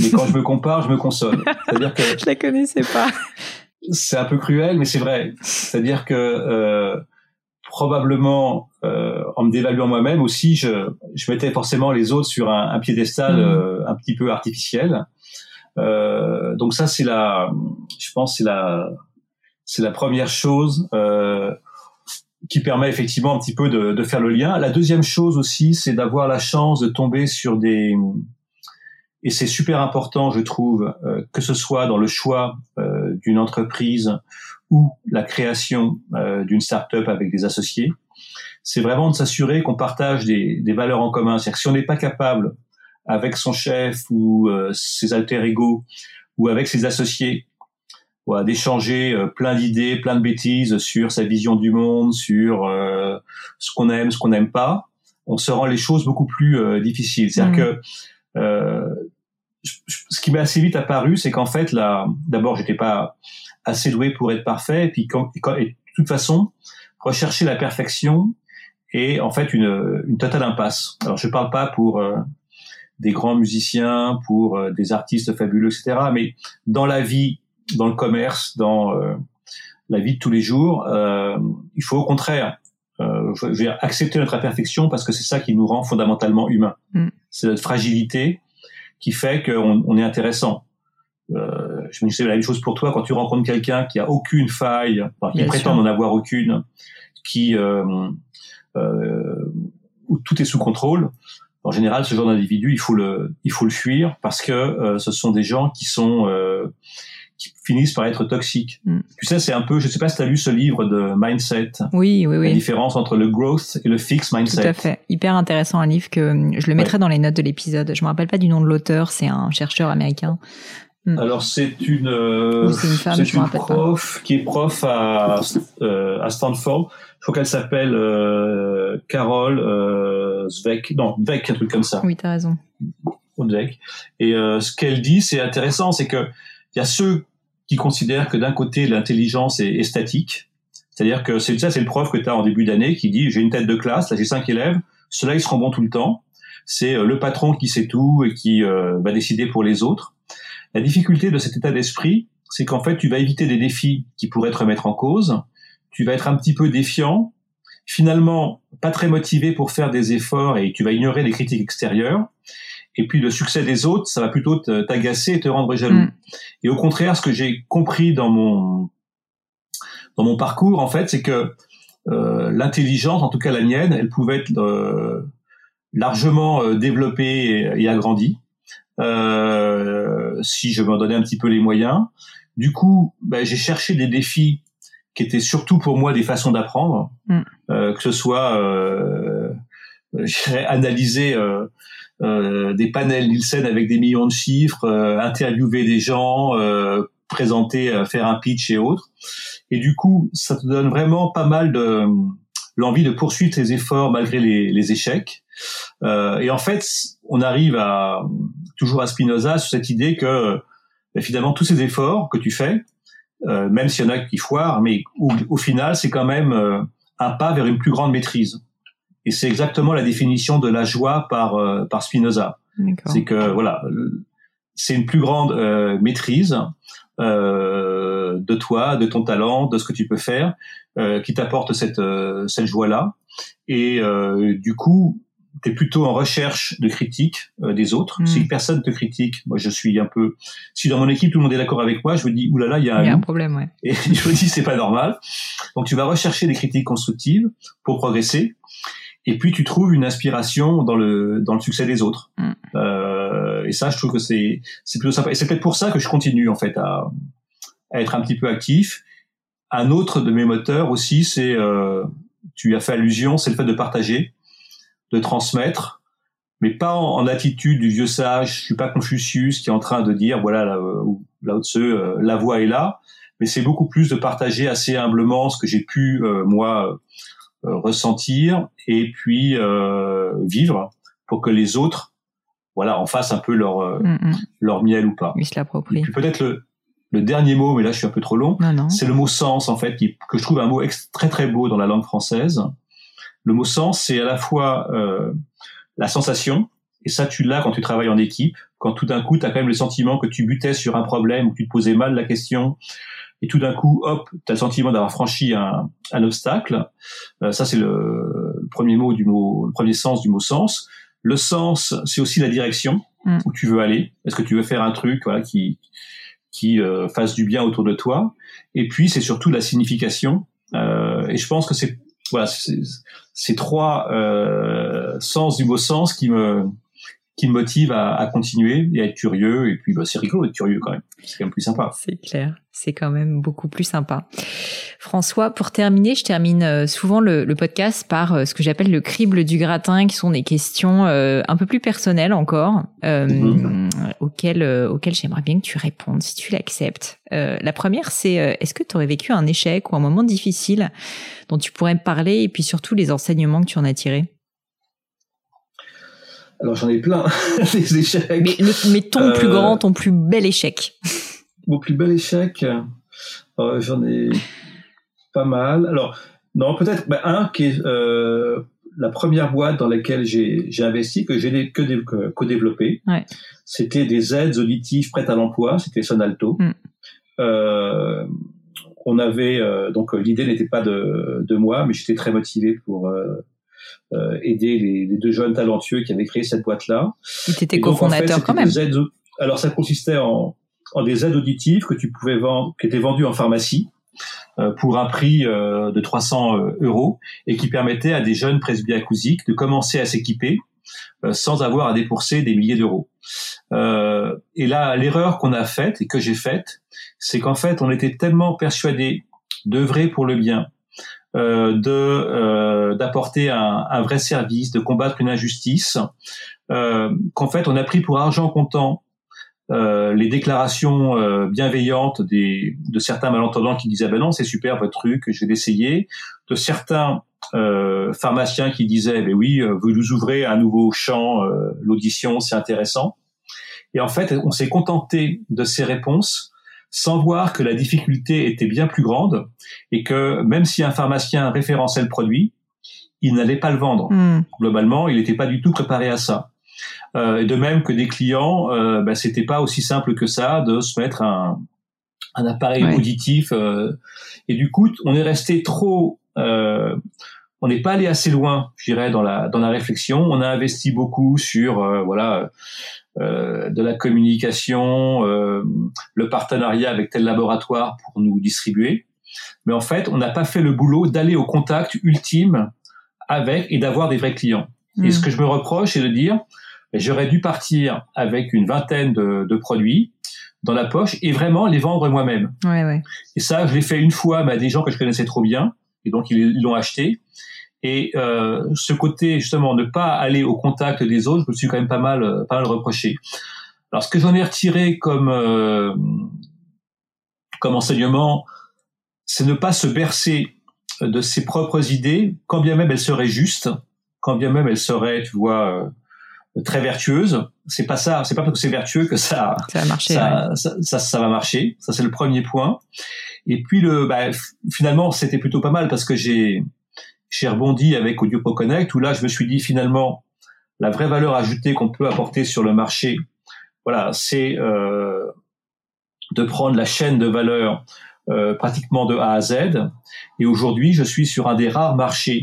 B: mais quand je me compare, je me console.
A: C'est-à-dire que je la connaissais pas.
B: C'est un peu cruel, mais c'est vrai. C'est-à-dire que euh, probablement, euh, en me dévaluant moi-même aussi, je, je mettais forcément les autres sur un, un piédestal mmh. euh, un petit peu artificiel. Euh, donc ça, c'est la, je pense, c'est la, c'est la première chose. Euh, qui permet effectivement un petit peu de, de, faire le lien. La deuxième chose aussi, c'est d'avoir la chance de tomber sur des et c'est super important, je trouve, euh, que ce soit dans le choix euh, d'une entreprise ou la création euh, d'une start-up avec des associés. C'est vraiment de s'assurer qu'on partage des, des, valeurs en commun. C'est-à-dire que si on n'est pas capable, avec son chef ou ses alter ego ou avec ses associés, voilà, d'échanger euh, plein d'idées, plein de bêtises sur sa vision du monde, sur euh, ce qu'on aime, ce qu'on n'aime pas, on se rend les choses beaucoup plus euh, difficiles. C'est-à-dire mmh. que ce qui m'est assez vite apparu, c'est qu'en fait, là, d'abord, j'étais pas assez doué pour être parfait, et puis quand, et de toute façon, rechercher la perfection est en fait une, une totale impasse. Alors, je parle pas pour des grands musiciens, pour des artistes fabuleux, etc. Mais dans la vie dans le commerce, dans euh, la vie de tous les jours. Euh, il faut au contraire euh, je veux accepter notre imperfection parce que c'est ça qui nous rend fondamentalement humains. Mm. C'est notre fragilité qui fait qu'on on est intéressant. Euh, je me dis c'est la même chose pour toi quand tu rencontres quelqu'un qui a aucune faille, enfin, qui prétend n'en avoir aucune, qui euh, euh, où tout est sous contrôle. En général, ce genre d'individu, il faut le, il faut le fuir parce que ce sont des gens qui sont finissent par être toxiques. Mm. Tu sais, c'est un peu, je sais pas si tu as lu ce livre de mindset.
A: Oui, oui, oui.
B: La différence entre le growth et le fixed mindset.
A: Tout à fait. Hyper intéressant un livre que je le mettrai dans les notes de l'épisode. Je me rappelle pas du nom de l'auteur, c'est un chercheur américain.
B: Mm. Alors c'est une, euh, c'est une, femme, une prof qui est prof à, euh, à Stanford. Je crois qu'elle s'appelle euh, Carole euh, Zweck. Non, Zweck, un truc comme ça.
A: Oui, tu as raison.
B: Zweck. Et euh, ce qu'elle dit, c'est intéressant, c'est que il y a ceux qui considèrent que d'un côté l'intelligence est, statique, c'est-à-dire que c'est ça, c'est le prof que tu as en début d'année qui dit j'ai une tête de classe, là j'ai cinq élèves, ceux-là ils seront bons tout le temps. C'est euh, le patron qui sait tout et qui euh, va décider pour les autres. La difficulté de cet état d'esprit, c'est qu'en fait tu vas éviter des défis qui pourraient te remettre en cause. Tu vas être un petit peu défiant, finalement pas très motivé pour faire des efforts et tu vas ignorer les critiques extérieures. Et puis le succès des autres, ça va plutôt t'agacer et te rendre jaloux. Mm. Et au contraire, ce que j'ai compris dans mon dans mon parcours, en fait, c'est que euh, l'intelligence, en tout cas la mienne, elle pouvait être euh, largement euh, développée et, agrandie euh, si je me donnais un petit peu les moyens. Du coup, ben, j'ai cherché des défis qui étaient surtout pour moi des façons d'apprendre, mm. euh, que ce soit euh, analyser euh, des panels Nielsen avec des millions de chiffres, euh, interviewer des gens, euh, présenter, faire un pitch et autres. Et du coup, ça te donne vraiment pas mal de l'envie de poursuivre tes efforts malgré les, les échecs. et en fait, on arrive à toujours à Spinoza sur cette idée que finalement tous ces efforts que tu fais, même s'il y en a qui foirent, mais au final, c'est quand même un pas vers une plus grande maîtrise. Et c'est exactement la définition de la joie par euh, par Spinoza. C'est que voilà, c'est une plus grande euh, maîtrise euh, de toi, de ton talent, de ce que tu peux faire, euh, qui t'apporte cette cette joie là. Et du coup, tu es plutôt en recherche de critique euh, des autres. Mm. Si personne te critique, moi je suis un peu. Si dans mon équipe tout le monde est d'accord avec moi, je me dis oulala, il y a un,
A: il y a un problème, ouais.
B: Et *laughs* je me dis c'est pas normal. Donc tu vas rechercher des critiques constructives pour progresser. Et puis tu trouves une inspiration dans le dans le succès des autres. Mm. Euh, et ça, je trouve que c'est c'est plutôt sympa. Et c'est peut-être pour ça que je continue en fait à, à être un petit peu actif. Un autre de mes moteurs aussi, c'est euh, tu as fait allusion, c'est le fait de partager de transmettre, mais pas en, attitude du vieux sage. Je suis pas Confucius qui est en train de dire voilà là, là euh, la voix est là, mais c'est beaucoup plus de partager assez humblement ce que j'ai pu euh, moi euh, ressentir et puis vivre pour que les autres voilà en fassent un peu leur mm, mm. leur miel ou pas. Et puis peut-être le le dernier mot, mais là je suis un peu trop long, c'est le mot sens en fait, que je trouve un mot très très beau dans la langue française. Le mot sens, c'est à la fois euh, la sensation, et ça tu l'as quand tu travailles en équipe, quand tout d'un coup tu as quand même le sentiment que tu butais sur un problème, ou tu te posais mal la question, et tout d'un coup, hop, tu as le sentiment d'avoir franchi un, un obstacle. Euh, ça c'est le, premier mot du mot, le premier sens du mot sens. Le sens, c'est aussi la direction mm. où tu veux aller. Est-ce que tu veux faire un truc voilà, qui qui euh, fasse du bien autour de toi? Et puis c'est surtout la signification. Euh, et je pense que c'est voilà, ces trois euh, sens du beau sens qui me qui me motive à, à, continuer et à être curieux. Et puis, bah, c'est rigolo d'être curieux quand même. C'est quand même plus sympa.
A: C'est clair. C'est quand même beaucoup plus sympa. François, pour terminer, je termine euh, souvent le, le podcast par euh, ce que j'appelle le crible du gratin, qui sont des questions euh, un peu plus personnelles encore, euh, mm-hmm. auxquelles, auxquelles j'aimerais bien que tu répondes, si tu l'acceptes. la première, c'est est-ce que tu aurais vécu un échec ou un moment difficile dont tu pourrais me parler, et puis surtout les enseignements que tu en as tirés?
B: Alors j'en ai plein *laughs* des échecs.
A: Mais, ton plus euh, grand, ton plus bel échec.
B: Mon plus bel échec, euh, j'en ai pas mal. Alors non, peut-être bah, un qui est euh, la première boîte dans laquelle j'ai investi que j'ai que, que, développé. Ouais. C'était des aides auditives prêtes à l'emploi. C'était Sonalto. Mm. Euh, on avait donc l'idée n'était pas de, de moi, mais j'étais très motivé pour euh, aider les, les, deux jeunes talentueux qui avaient créé cette boîte-là.
A: Tu étais cofondateur quand même.
B: alors ça consistait en, en, des aides auditives que tu pouvais vendre, qui étaient vendues en pharmacie euh, pour un prix euh, de 300 euh, euros et qui permettaient à des jeunes presbyacousiques de commencer à s'équiper euh, sans avoir à débourser des milliers d'euros. Euh, et là, l'erreur qu'on a faite et que j'ai faite, c'est qu'en fait, on était tellement persuadé d'œuvrer pour le bien, euh, de euh, d'apporter un, un, vrai service, de combattre une injustice, euh, qu'en fait on a pris pour argent comptant euh, les déclarations euh, bienveillantes des, de certains malentendants qui disaient ben non c'est super votre truc, je vais l'essayer, de certains euh, pharmaciens qui disaient ben oui vous nous ouvrez un nouveau champ, l'audition c'est intéressant, et en fait on s'est contenté de ces réponses sans voir que la difficulté était bien plus grande et que même si un pharmacien référençait le produit, il n'allait pas le vendre. Hmm. Globalement, il n'était pas du tout préparé à ça. Euh, de même que des clients, euh, ben, c'était pas aussi simple que ça de se mettre un, un appareil auditif. Euh, et du coup, on est resté trop, euh, on n'est pas allé assez loin, je dirais, dans la dans la réflexion. On a investi beaucoup sur, euh, voilà, euh, de la communication, euh, le partenariat avec tel laboratoire pour nous distribuer. Mais en fait, on n'a pas fait le boulot d'aller au contact ultime avec et d'avoir des vrais clients. Et ce hmm. que je me reproche, c'est de dire, ben, j'aurais dû partir avec une vingtaine de, de, produits dans la poche et vraiment les vendre moi-même.
A: Ouais, ouais.
B: Et ça, je l'ai fait une fois à des gens que je connaissais trop bien, et donc ils l'ont acheté. Et euh, ce côté justement ne pas aller au contact des autres, je me suis quand même pas mal, euh, pas mal reproché. Alors ce que j'en ai retiré comme euh, comme enseignement, c'est ne pas se bercer de ses propres idées, quand bien même elles seraient justes, quand bien même elles seraient, tu vois, euh, très vertueuses. C'est pas ça, c'est pas parce que c'est vertueux que ça,
A: ça va marcher.
B: Ça, ça, ça, ça, va marcher. Ça c'est le premier point. Et puis le, bah, finalement, c'était plutôt pas mal parce que j'ai j'ai rebondi avec AudioPro Connect où là je me suis dit finalement la vraie valeur ajoutée qu'on peut apporter sur le marché, voilà, c'est euh, de prendre la chaîne de valeur euh, pratiquement de A à Z. Et aujourd'hui, je suis sur un des rares marchés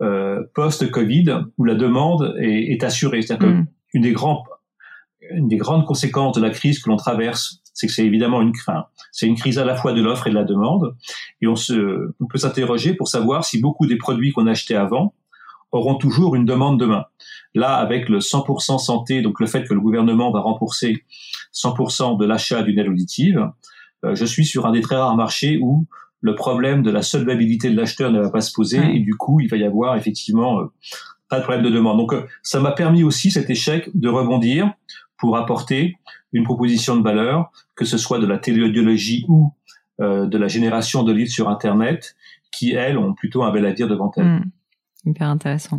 B: euh, post-Covid où la demande est, est assurée. C'est-à-dire mm. une des grandes une des grandes conséquences de la crise que l'on traverse, c'est que c'est évidemment une, enfin, c'est une crise à la fois de l'offre et de la demande, et on se, on peut s'interroger pour savoir si beaucoup des produits qu'on achetait avant auront toujours une demande demain. Là, avec le 100% santé, donc le fait que le gouvernement va rembourser 100% de l'achat d'une aide auditive, euh, je suis sur un des très rares marchés où le problème de la solvabilité de l'acheteur ne va pas se poser et du coup, il va y avoir effectivement euh, pas de problème de demande. Donc, euh, ça m'a permis aussi cet échec de rebondir pour apporter une proposition de valeur, que ce soit de la téléaudiologie ou de la génération de livres sur Internet, qui elles ont plutôt un bel avenir devant elles. Hmm.
A: Hyper intéressant.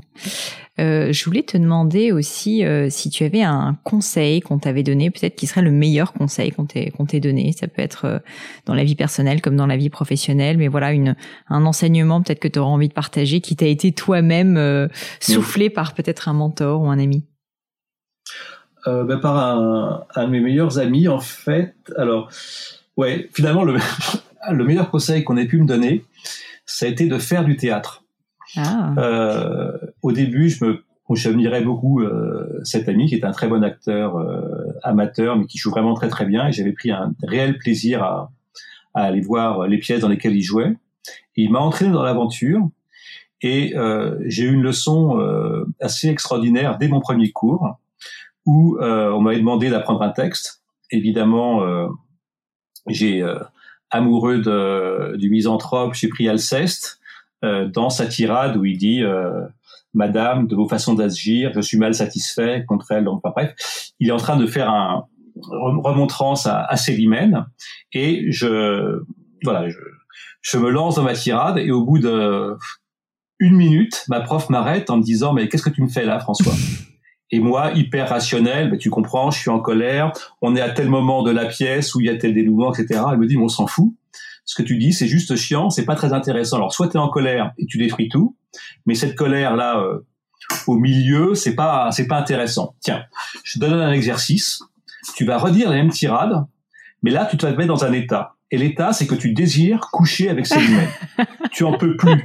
A: Euh, je voulais te demander aussi euh, si tu avais un conseil qu'on t'avait donné, peut-être qui serait le meilleur conseil qu'on t'ait donné. Ça peut être euh, dans la vie personnelle comme dans la vie professionnelle, mais voilà une un enseignement peut-être que tu auras envie de partager, qui t'a été toi-même euh, soufflé par peut-être un mentor ou un ami.
B: Ben, par un, un de mes meilleurs amis en fait. Alors ouais, finalement le *laughs* le meilleur conseil qu'on ait pu me donner, ça a été de faire du théâtre. Ah. Euh, au début, je me j'admirais beaucoup euh, cet ami qui est un très bon acteur euh, amateur, mais qui joue vraiment très très bien. Et j'avais pris un réel plaisir à, à, aller voir les pièces dans lesquelles il jouait. Et il m'a entraîné dans l'aventure. Et euh, j'ai eu une leçon euh, assez extraordinaire dès mon premier cours, où euh, on m'avait demandé d'apprendre un texte. Évidemment, j'ai amoureux de, du misanthrope, j'ai pris Alceste. Euh, dans sa tirade où il dit euh, Madame, de vos façons d'agir, je suis mal satisfait contre elle. Donc, bref, il est en train de faire un remontrance à, à Célimène et je voilà, je, je me lance dans ma tirade et au bout de une minute, ma prof m'arrête en me disant mais qu'est-ce que tu me fais là, François? Et moi, hyper rationnel, ben, tu comprends, je suis en colère, on est à tel moment de la pièce où il y a tel dénouement, etc. Elle me dit, mais on s'en fout ce que tu dis, c'est juste chiant, c'est pas très intéressant. Alors, soit tu es en colère et tu détruis tout, mais cette colère-là, euh, au milieu, c'est pas, c'est pas intéressant. Tiens, je te donne un exercice. Tu vas redire la même tirade, mais là, tu te mettre dans un état. Et l'état, c'est que tu désires coucher avec Céline. *laughs* tu en peux plus.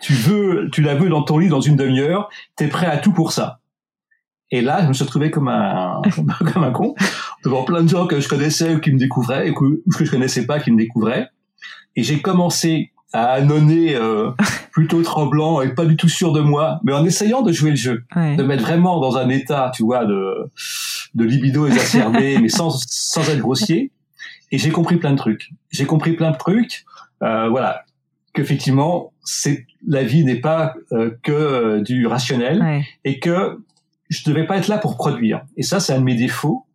B: Tu veux, tu la veux dans ton lit dans une demi-heure. T'es prêt à tout pour ça. Et là, je me suis retrouvé *laughs* comme un, comme un con, devant plein de gens que je connaissais ou qui me découvraient, et que, que je connaissais pas qui me découvraient. Et j'ai commencé à annoncer euh, plutôt tremblant et pas du tout sûr de moi, mais en essayant de jouer le jeu, de mettre vraiment dans un état, tu vois, de, de libido exacerbé, *laughs* mais sans, sans être grossier. Et j'ai compris plein de trucs. J'ai compris plein de trucs, euh, voilà, qu'effectivement, c'est la vie n'est pas euh, que euh, du rationnel et que je devais pas être là pour produire. Et ça, c'est un de mes défauts.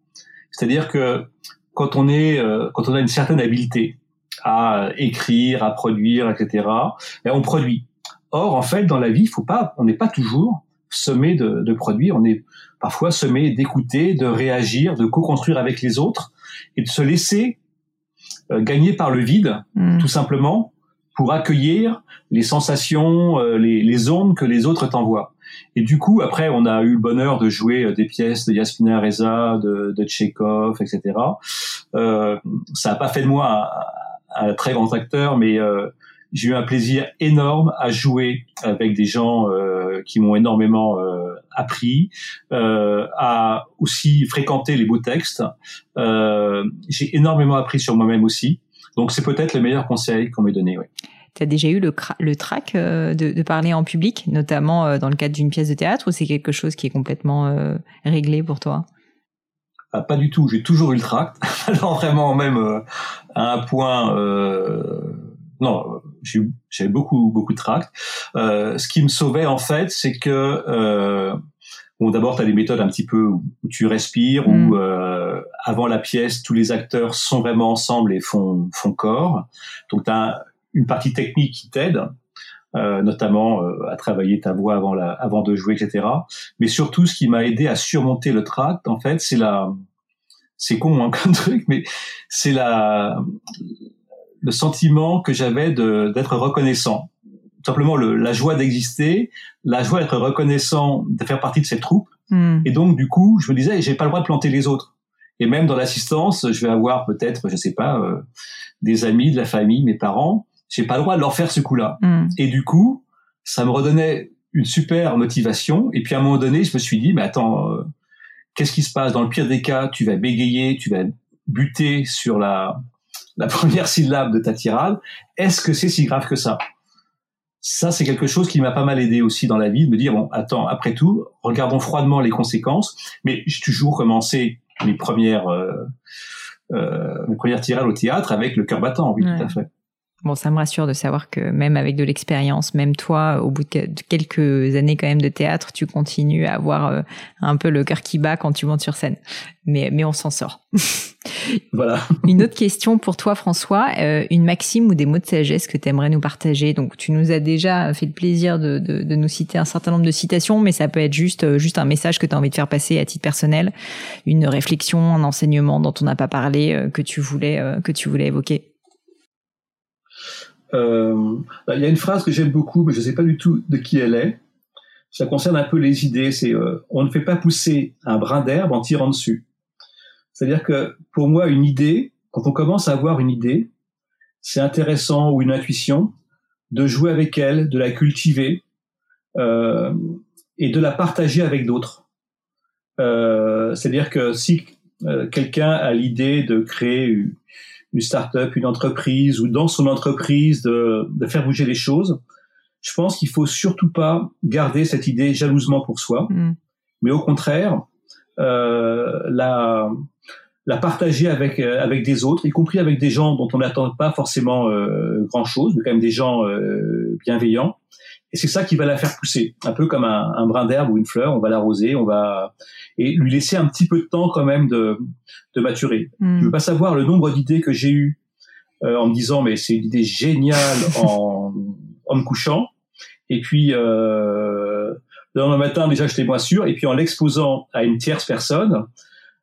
B: C'est-à-dire que quand on est, euh, quand on a une certaine habileté, à écrire, à produire, etc. Et on produit. Or, en fait, dans la vie, faut pas, on n'est pas toujours semé de, de produire. On est parfois semé d'écouter, de réagir, de co-construire avec les autres et de se laisser euh, gagner par le vide, hmm. tout simplement, pour accueillir les sensations, euh, les, les, ondes que les autres t'envoient. Et du coup, après, on a eu le bonheur de jouer euh, des pièces de Yasmina Reza, de, de Tchekhov, etc. Euh, ça n'a pas fait de moi un très grand acteur, mais euh, j'ai eu un plaisir énorme à jouer avec des gens euh, qui m'ont énormément euh, appris, euh, à aussi fréquenter les beaux textes. J'ai énormément appris sur moi-même aussi. Donc c'est peut-être le meilleur conseil qu'on m'ait donné.
A: Tu as déjà eu le, le trac de, de, parler en public, notamment dans le cadre d'une pièce de théâtre, ou c'est quelque chose qui est complètement réglé pour toi?
B: Ah, pas du tout. J'ai toujours eu le tract. *laughs* Alors vraiment même euh, à un point. Euh, non, j'ai beaucoup beaucoup de tract. Euh, ce qui me sauvait en fait, c'est que euh, bon, d'abord tu as des méthodes un petit peu où tu respires, où mm. euh, avant la pièce tous les acteurs sont vraiment ensemble et font font corps. Donc tu as une partie technique qui t'aide. Euh, notamment euh, à travailler ta voix avant, la, avant de jouer, etc. Mais surtout, ce qui m'a aidé à surmonter le tract, en fait, c'est la, c'est con hein, *laughs* comme truc, mais c'est la, le sentiment que j'avais d'être reconnaissant. Tout simplement le, la joie d'exister, la joie d'être reconnaissant, de faire partie de cette troupe. Hmm. Et donc, du coup, je me disais, j'ai pas le droit de planter les autres. Et même dans l'assistance, je vais avoir peut-être, je sais pas, euh, des amis, de la famille, mes parents j'ai pas le droit de leur faire ce coup-là. Hmm. Et du coup, ça me redonnait une super motivation. Et puis à un moment donné, je me suis dit, mais attends, euh, qu'est-ce qui se passe? Dans le pire des cas, tu vas bégayer, tu vas buter sur la, la *laughs* première syllabe de ta tirade. Est-ce que c'est si grave que ça? Ça, c'est quelque chose qui m'a pas mal aidé aussi dans la vie, de me dire, bon, attends, après tout, regardons froidement les conséquences. Mais j'ai toujours commencé mes premières, euh, euh, mes premières tirades au théâtre avec le cœur battant, oui, tout à fait.
A: Bon, ça me rassure de savoir que même avec de l'expérience, même toi, au bout de quelques années quand même de théâtre, tu continues à avoir euh, un peu le cœur qui bat quand tu montes sur scène. Mais, mais on s'en sort. *laughs*
B: voilà.
A: Une autre question pour toi, François. Euh, une maxime ou des mots de sagesse que tu aimerais nous partager? Donc, tu nous as déjà fait le plaisir de, de, de, nous citer un certain nombre de citations, mais ça peut être juste, euh, juste un message que tu as envie de faire passer à titre personnel, une réflexion, un enseignement dont on n'a pas parlé, que tu voulais, que tu voulais évoquer.
B: Euh, bah, il y a une phrase que j'aime beaucoup, mais je ne sais pas du tout de qui elle est. Ça concerne un peu les idées. C'est euh, on ne fait pas pousser un brin d'herbe en tirant dessus. C'est-à-dire que pour moi, une idée, quand on commence à avoir une idée, c'est intéressant ou une intuition de jouer avec elle, de la cultiver euh, et de la partager avec d'autres. Euh, c'est-à-dire que si quelqu'un a l'idée de créer une start-up, une entreprise ou dans son entreprise de, de faire bouger les choses. Je pense qu'il faut surtout pas garder cette idée jalousement pour soi, mm. mais au contraire euh, la la partager avec euh, avec des autres, y compris avec des gens dont on n'attend pas forcément euh, grand chose, mais quand même des gens euh, bienveillants. Et c'est ça qui va la faire pousser, un peu comme un, un brin d'herbe ou une fleur. On va l'arroser, on va et lui laisser un petit peu de temps quand même de de maturer. Mm. Je veux pas savoir le nombre d'idées que j'ai eues euh, en me disant mais c'est une idée géniale *laughs* en, en me couchant et puis euh, le lendemain matin déjà j'étais moins sûr et puis en l'exposant à une tierce personne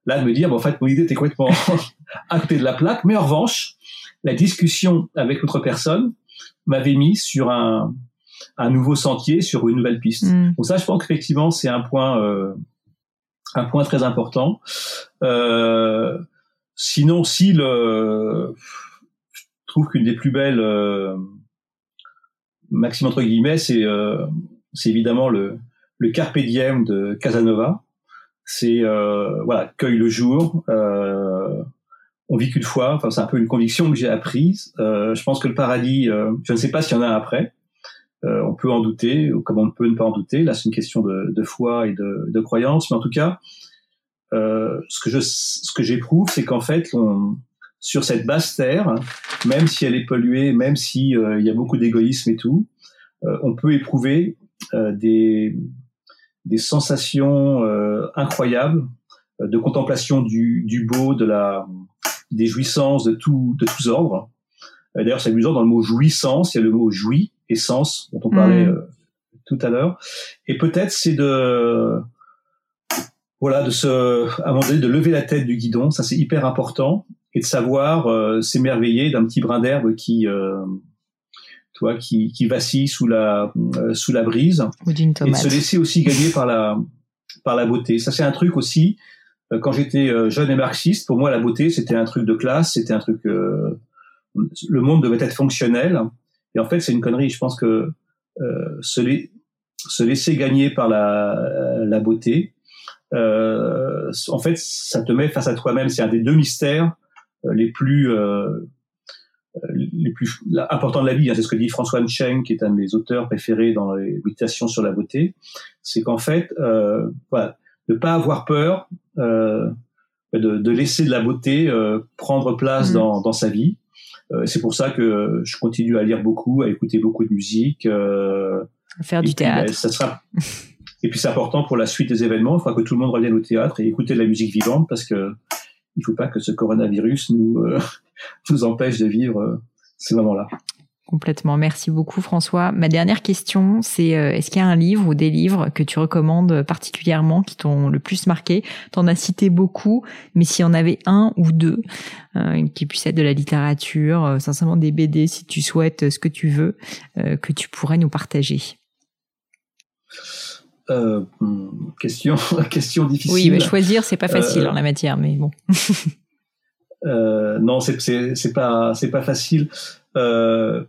B: là de me dire bon, en fait mon idée était complètement *laughs* à côté de la plaque mais en revanche la discussion avec l'autre personne m'avait mis sur un, un nouveau sentier, sur une nouvelle piste. Mm. Donc ça, je pense qu'effectivement, c'est un point euh, un point très important. Euh, sinon, si le, je trouve qu'une des plus belles euh, maxime entre guillemets, c'est euh, évidemment le le carpe diem de Casanova. C'est euh, voilà, cueille le jour. Euh, on vit qu'une fois. C'est un peu une conviction que j'ai apprise. Je pense que le paradis, je ne sais pas s'il y en a après. Euh, on peut en douter, ou comme on peut ne pas en douter. Là, c'est une question de, de foi et de, de, croyance. Mais en tout cas, euh, ce que je, ce que j'éprouve, c'est qu'en fait, on, sur cette basse terre, même si elle est polluée, même si euh, il y a beaucoup d'égoïsme et tout, euh, on peut éprouver euh, des, des sensations incroyables de contemplation du, du beau, de la, des jouissances de tout, de tous ordres. D'ailleurs, c'est amusant dans le mot jouissance, il y a le mot jouit essence dont on parlait mmh. tout à l'heure. Et peut-être c'est de voilà de se à un moment donné de lever la tête du guidon, ça c'est hyper important et de savoir euh, s'émerveiller d'un petit brin d'herbe qui euh, toi qui, qui vacille sous la euh, sous la brise
A: et de
B: se laisser aussi gagner par la par la beauté. Ça c'est un truc aussi euh, quand j'étais euh, jeune et marxiste, pour moi la beauté c'était un truc de classe, c'était un truc le monde devait être fonctionnel et en fait, c'est une connerie. Je pense que euh, se, se, laisser gagner par la, la beauté, euh, en fait, ça te met face à toi-même. C'est un des deux mystères euh, les plus euh, les plus importants de la vie. Hein. C'est ce que dit François Cheng, qui est un de mes auteurs préférés dans les méditations sur la beauté. C'est qu'en fait, euh, voilà, ne pas avoir peur euh, de, de, laisser de la beauté euh, prendre place mmh. dans, dans sa vie. Euh, c'est pour ça que je continue à lire beaucoup, à écouter beaucoup de musique. Euh,
A: faire du théâtre.
B: Ben, ça sera... *laughs* et puis c'est important pour la suite des événements. Il faut que tout le monde revienne au théâtre et écouter de la musique vivante parce que il faut pas que ce coronavirus nous euh, *laughs* nous empêche de vivre ces moments-là.
A: Complètement. Merci beaucoup, François. Ma dernière question, c'est euh, est-ce qu'il y a un livre ou des livres que tu recommandes particulièrement qui t'ont le plus marqué? T'en as cité beaucoup, mais s'il y en avait un ou deux euh, qui puissent être de la littérature, euh, sincèrement des BD, si tu souhaites ce que tu veux, que tu pourrais nous partager.
B: question, *laughs* question difficile.
A: Oui, mais choisir, c'est pas facile en la matière, mais bon. *laughs*
B: non, c'est c'est pas c'est pas facile. Euh,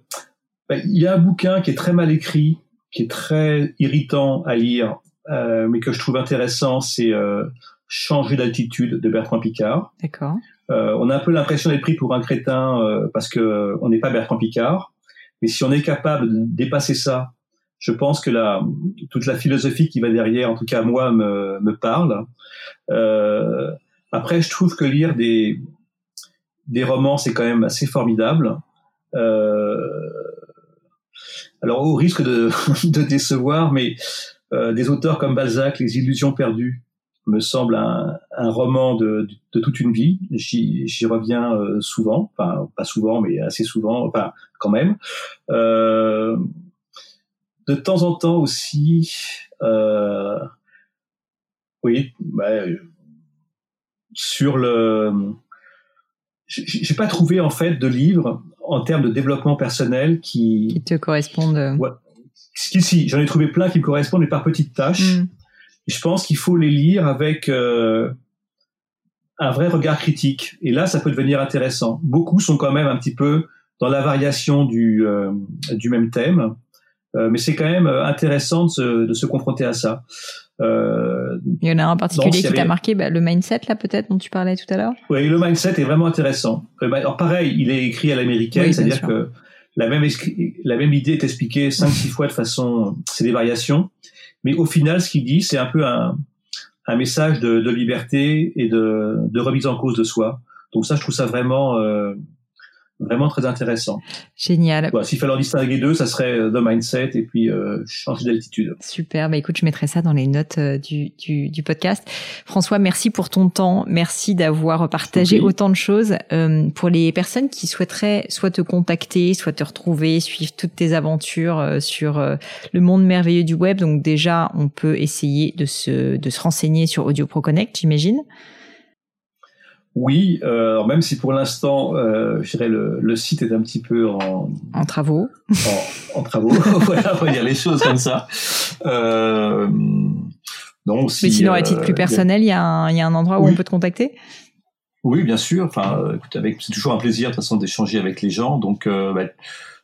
B: ben, il y a un bouquin qui est très mal écrit, qui est très irritant à lire, euh, mais que je trouve intéressant, c'est euh, Changer d'altitude de Bertrand Picard.
A: D'accord.
B: Euh, on a un peu l'impression d'être pris pour un crétin euh, parce que on n'est pas Bertrand Picard, mais si on est capable de dépasser ça, je pense que la, toute la philosophie qui va derrière, en tout cas moi, me, me parle. Euh, après, je trouve que lire des, des romans, c'est quand même assez formidable. Euh, alors, au risque *laughs* de, décevoir, mais euh, des auteurs comme Balzac, Les Illusions perdues, me semble un, roman de, toute une vie. J'y reviens euh, souvent, enfin pas souvent, mais assez souvent, enfin quand même. De temps en temps aussi, oui, bah, sur le, j'ai pas trouvé en fait de livre en termes de développement personnel qui,
A: qui te correspondent. Euh.
B: Ouais. Si, si j'en ai trouvé plein qui me correspondent, mais par petites tâches. Mm. Je pense qu'il faut les lire avec euh, un vrai regard critique. Et là, ça peut devenir intéressant. Beaucoup sont quand même un petit peu dans la variation du, euh, du même thème, euh, mais c'est quand même intéressant de se, de se confronter à ça.
A: Euh, Il y en a un particulier qui t'a marqué, bah, le mindset là peut-être dont tu parlais tout à l'heure.
B: Oui, le mindset est vraiment intéressant. Bah, alors pareil, il est écrit à l'américaine, c'est-à-dire que la même, la même idée est expliquée cinq six fois de façon, c'est des variations, mais au final, ce qu'il dit, c'est un peu un, un message de, de, liberté et de, de, remise en cause de soi. Donc ça, je trouve ça vraiment euh, vraiment très intéressant.
A: Génial.
B: S'il fallait en distinguer deux, ça serait euh, The Mindset et puis euh, changer d'altitude.
A: Super. Bah écoute, je mettrai ça dans les notes euh, du, du, du, podcast. François, merci pour ton temps. Merci d'avoir partagé autant de choses. Euh, pour les personnes qui souhaiteraient soit te contacter, soit te retrouver, suivre toutes tes aventures sur le monde merveilleux du web. Donc déjà, on peut essayer de se, de se renseigner sur Audio Pro Connect, j'imagine.
B: Oui, euh, même si pour l'instant, euh, je dirais le, le, site est un petit peu en,
A: en travaux.
B: En, en travaux, *laughs* *laughs* voilà, on va dire les choses comme ça. Euh,
A: si, Mais sinon, à titre plus euh, personnel, il y, a un, y a un endroit où on peut te contacter?
B: Oui, bien sûr. Enfin, écoute, avec, c'est toujours un plaisir de toute façon d'échanger avec les gens. Donc, euh, bah,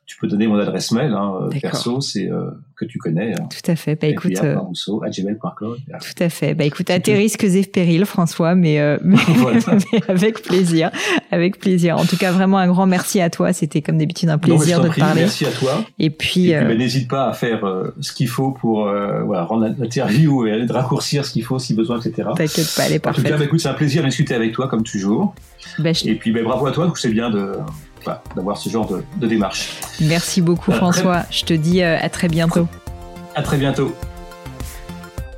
B: tu peux donner mon adresse mail hein, euh, perso, c'est euh, que tu connais. Hein.
A: Tout à fait. Bah écoute,
B: euh, Tout
A: à fait. Bah écoute, à tes risques et périls, François, mais, euh, *laughs* mais, *laughs* mais, avec plaisir, avec plaisir. En tout cas, vraiment un grand merci à toi. C'était comme d'habitude un plaisir de te parler.
B: Merci à toi.
A: Et puis,
B: bah, n'hésite pas à faire ce qu'il faut pour voilà, rendre l'interview et de raccourcir ce qu'il faut si besoin, etc.
A: T'inquiète pas, elle est parfaite. En
B: tout cas, bah, écoute, c'est un plaisir de discuter avec toi comme toujours. Bah, je... Et puis, bah, bravo à toi. C'est bien de d'avoir ce genre de, démarche.
A: Merci beaucoup François. Je te dis euh, à très bientôt.
B: À très bientôt.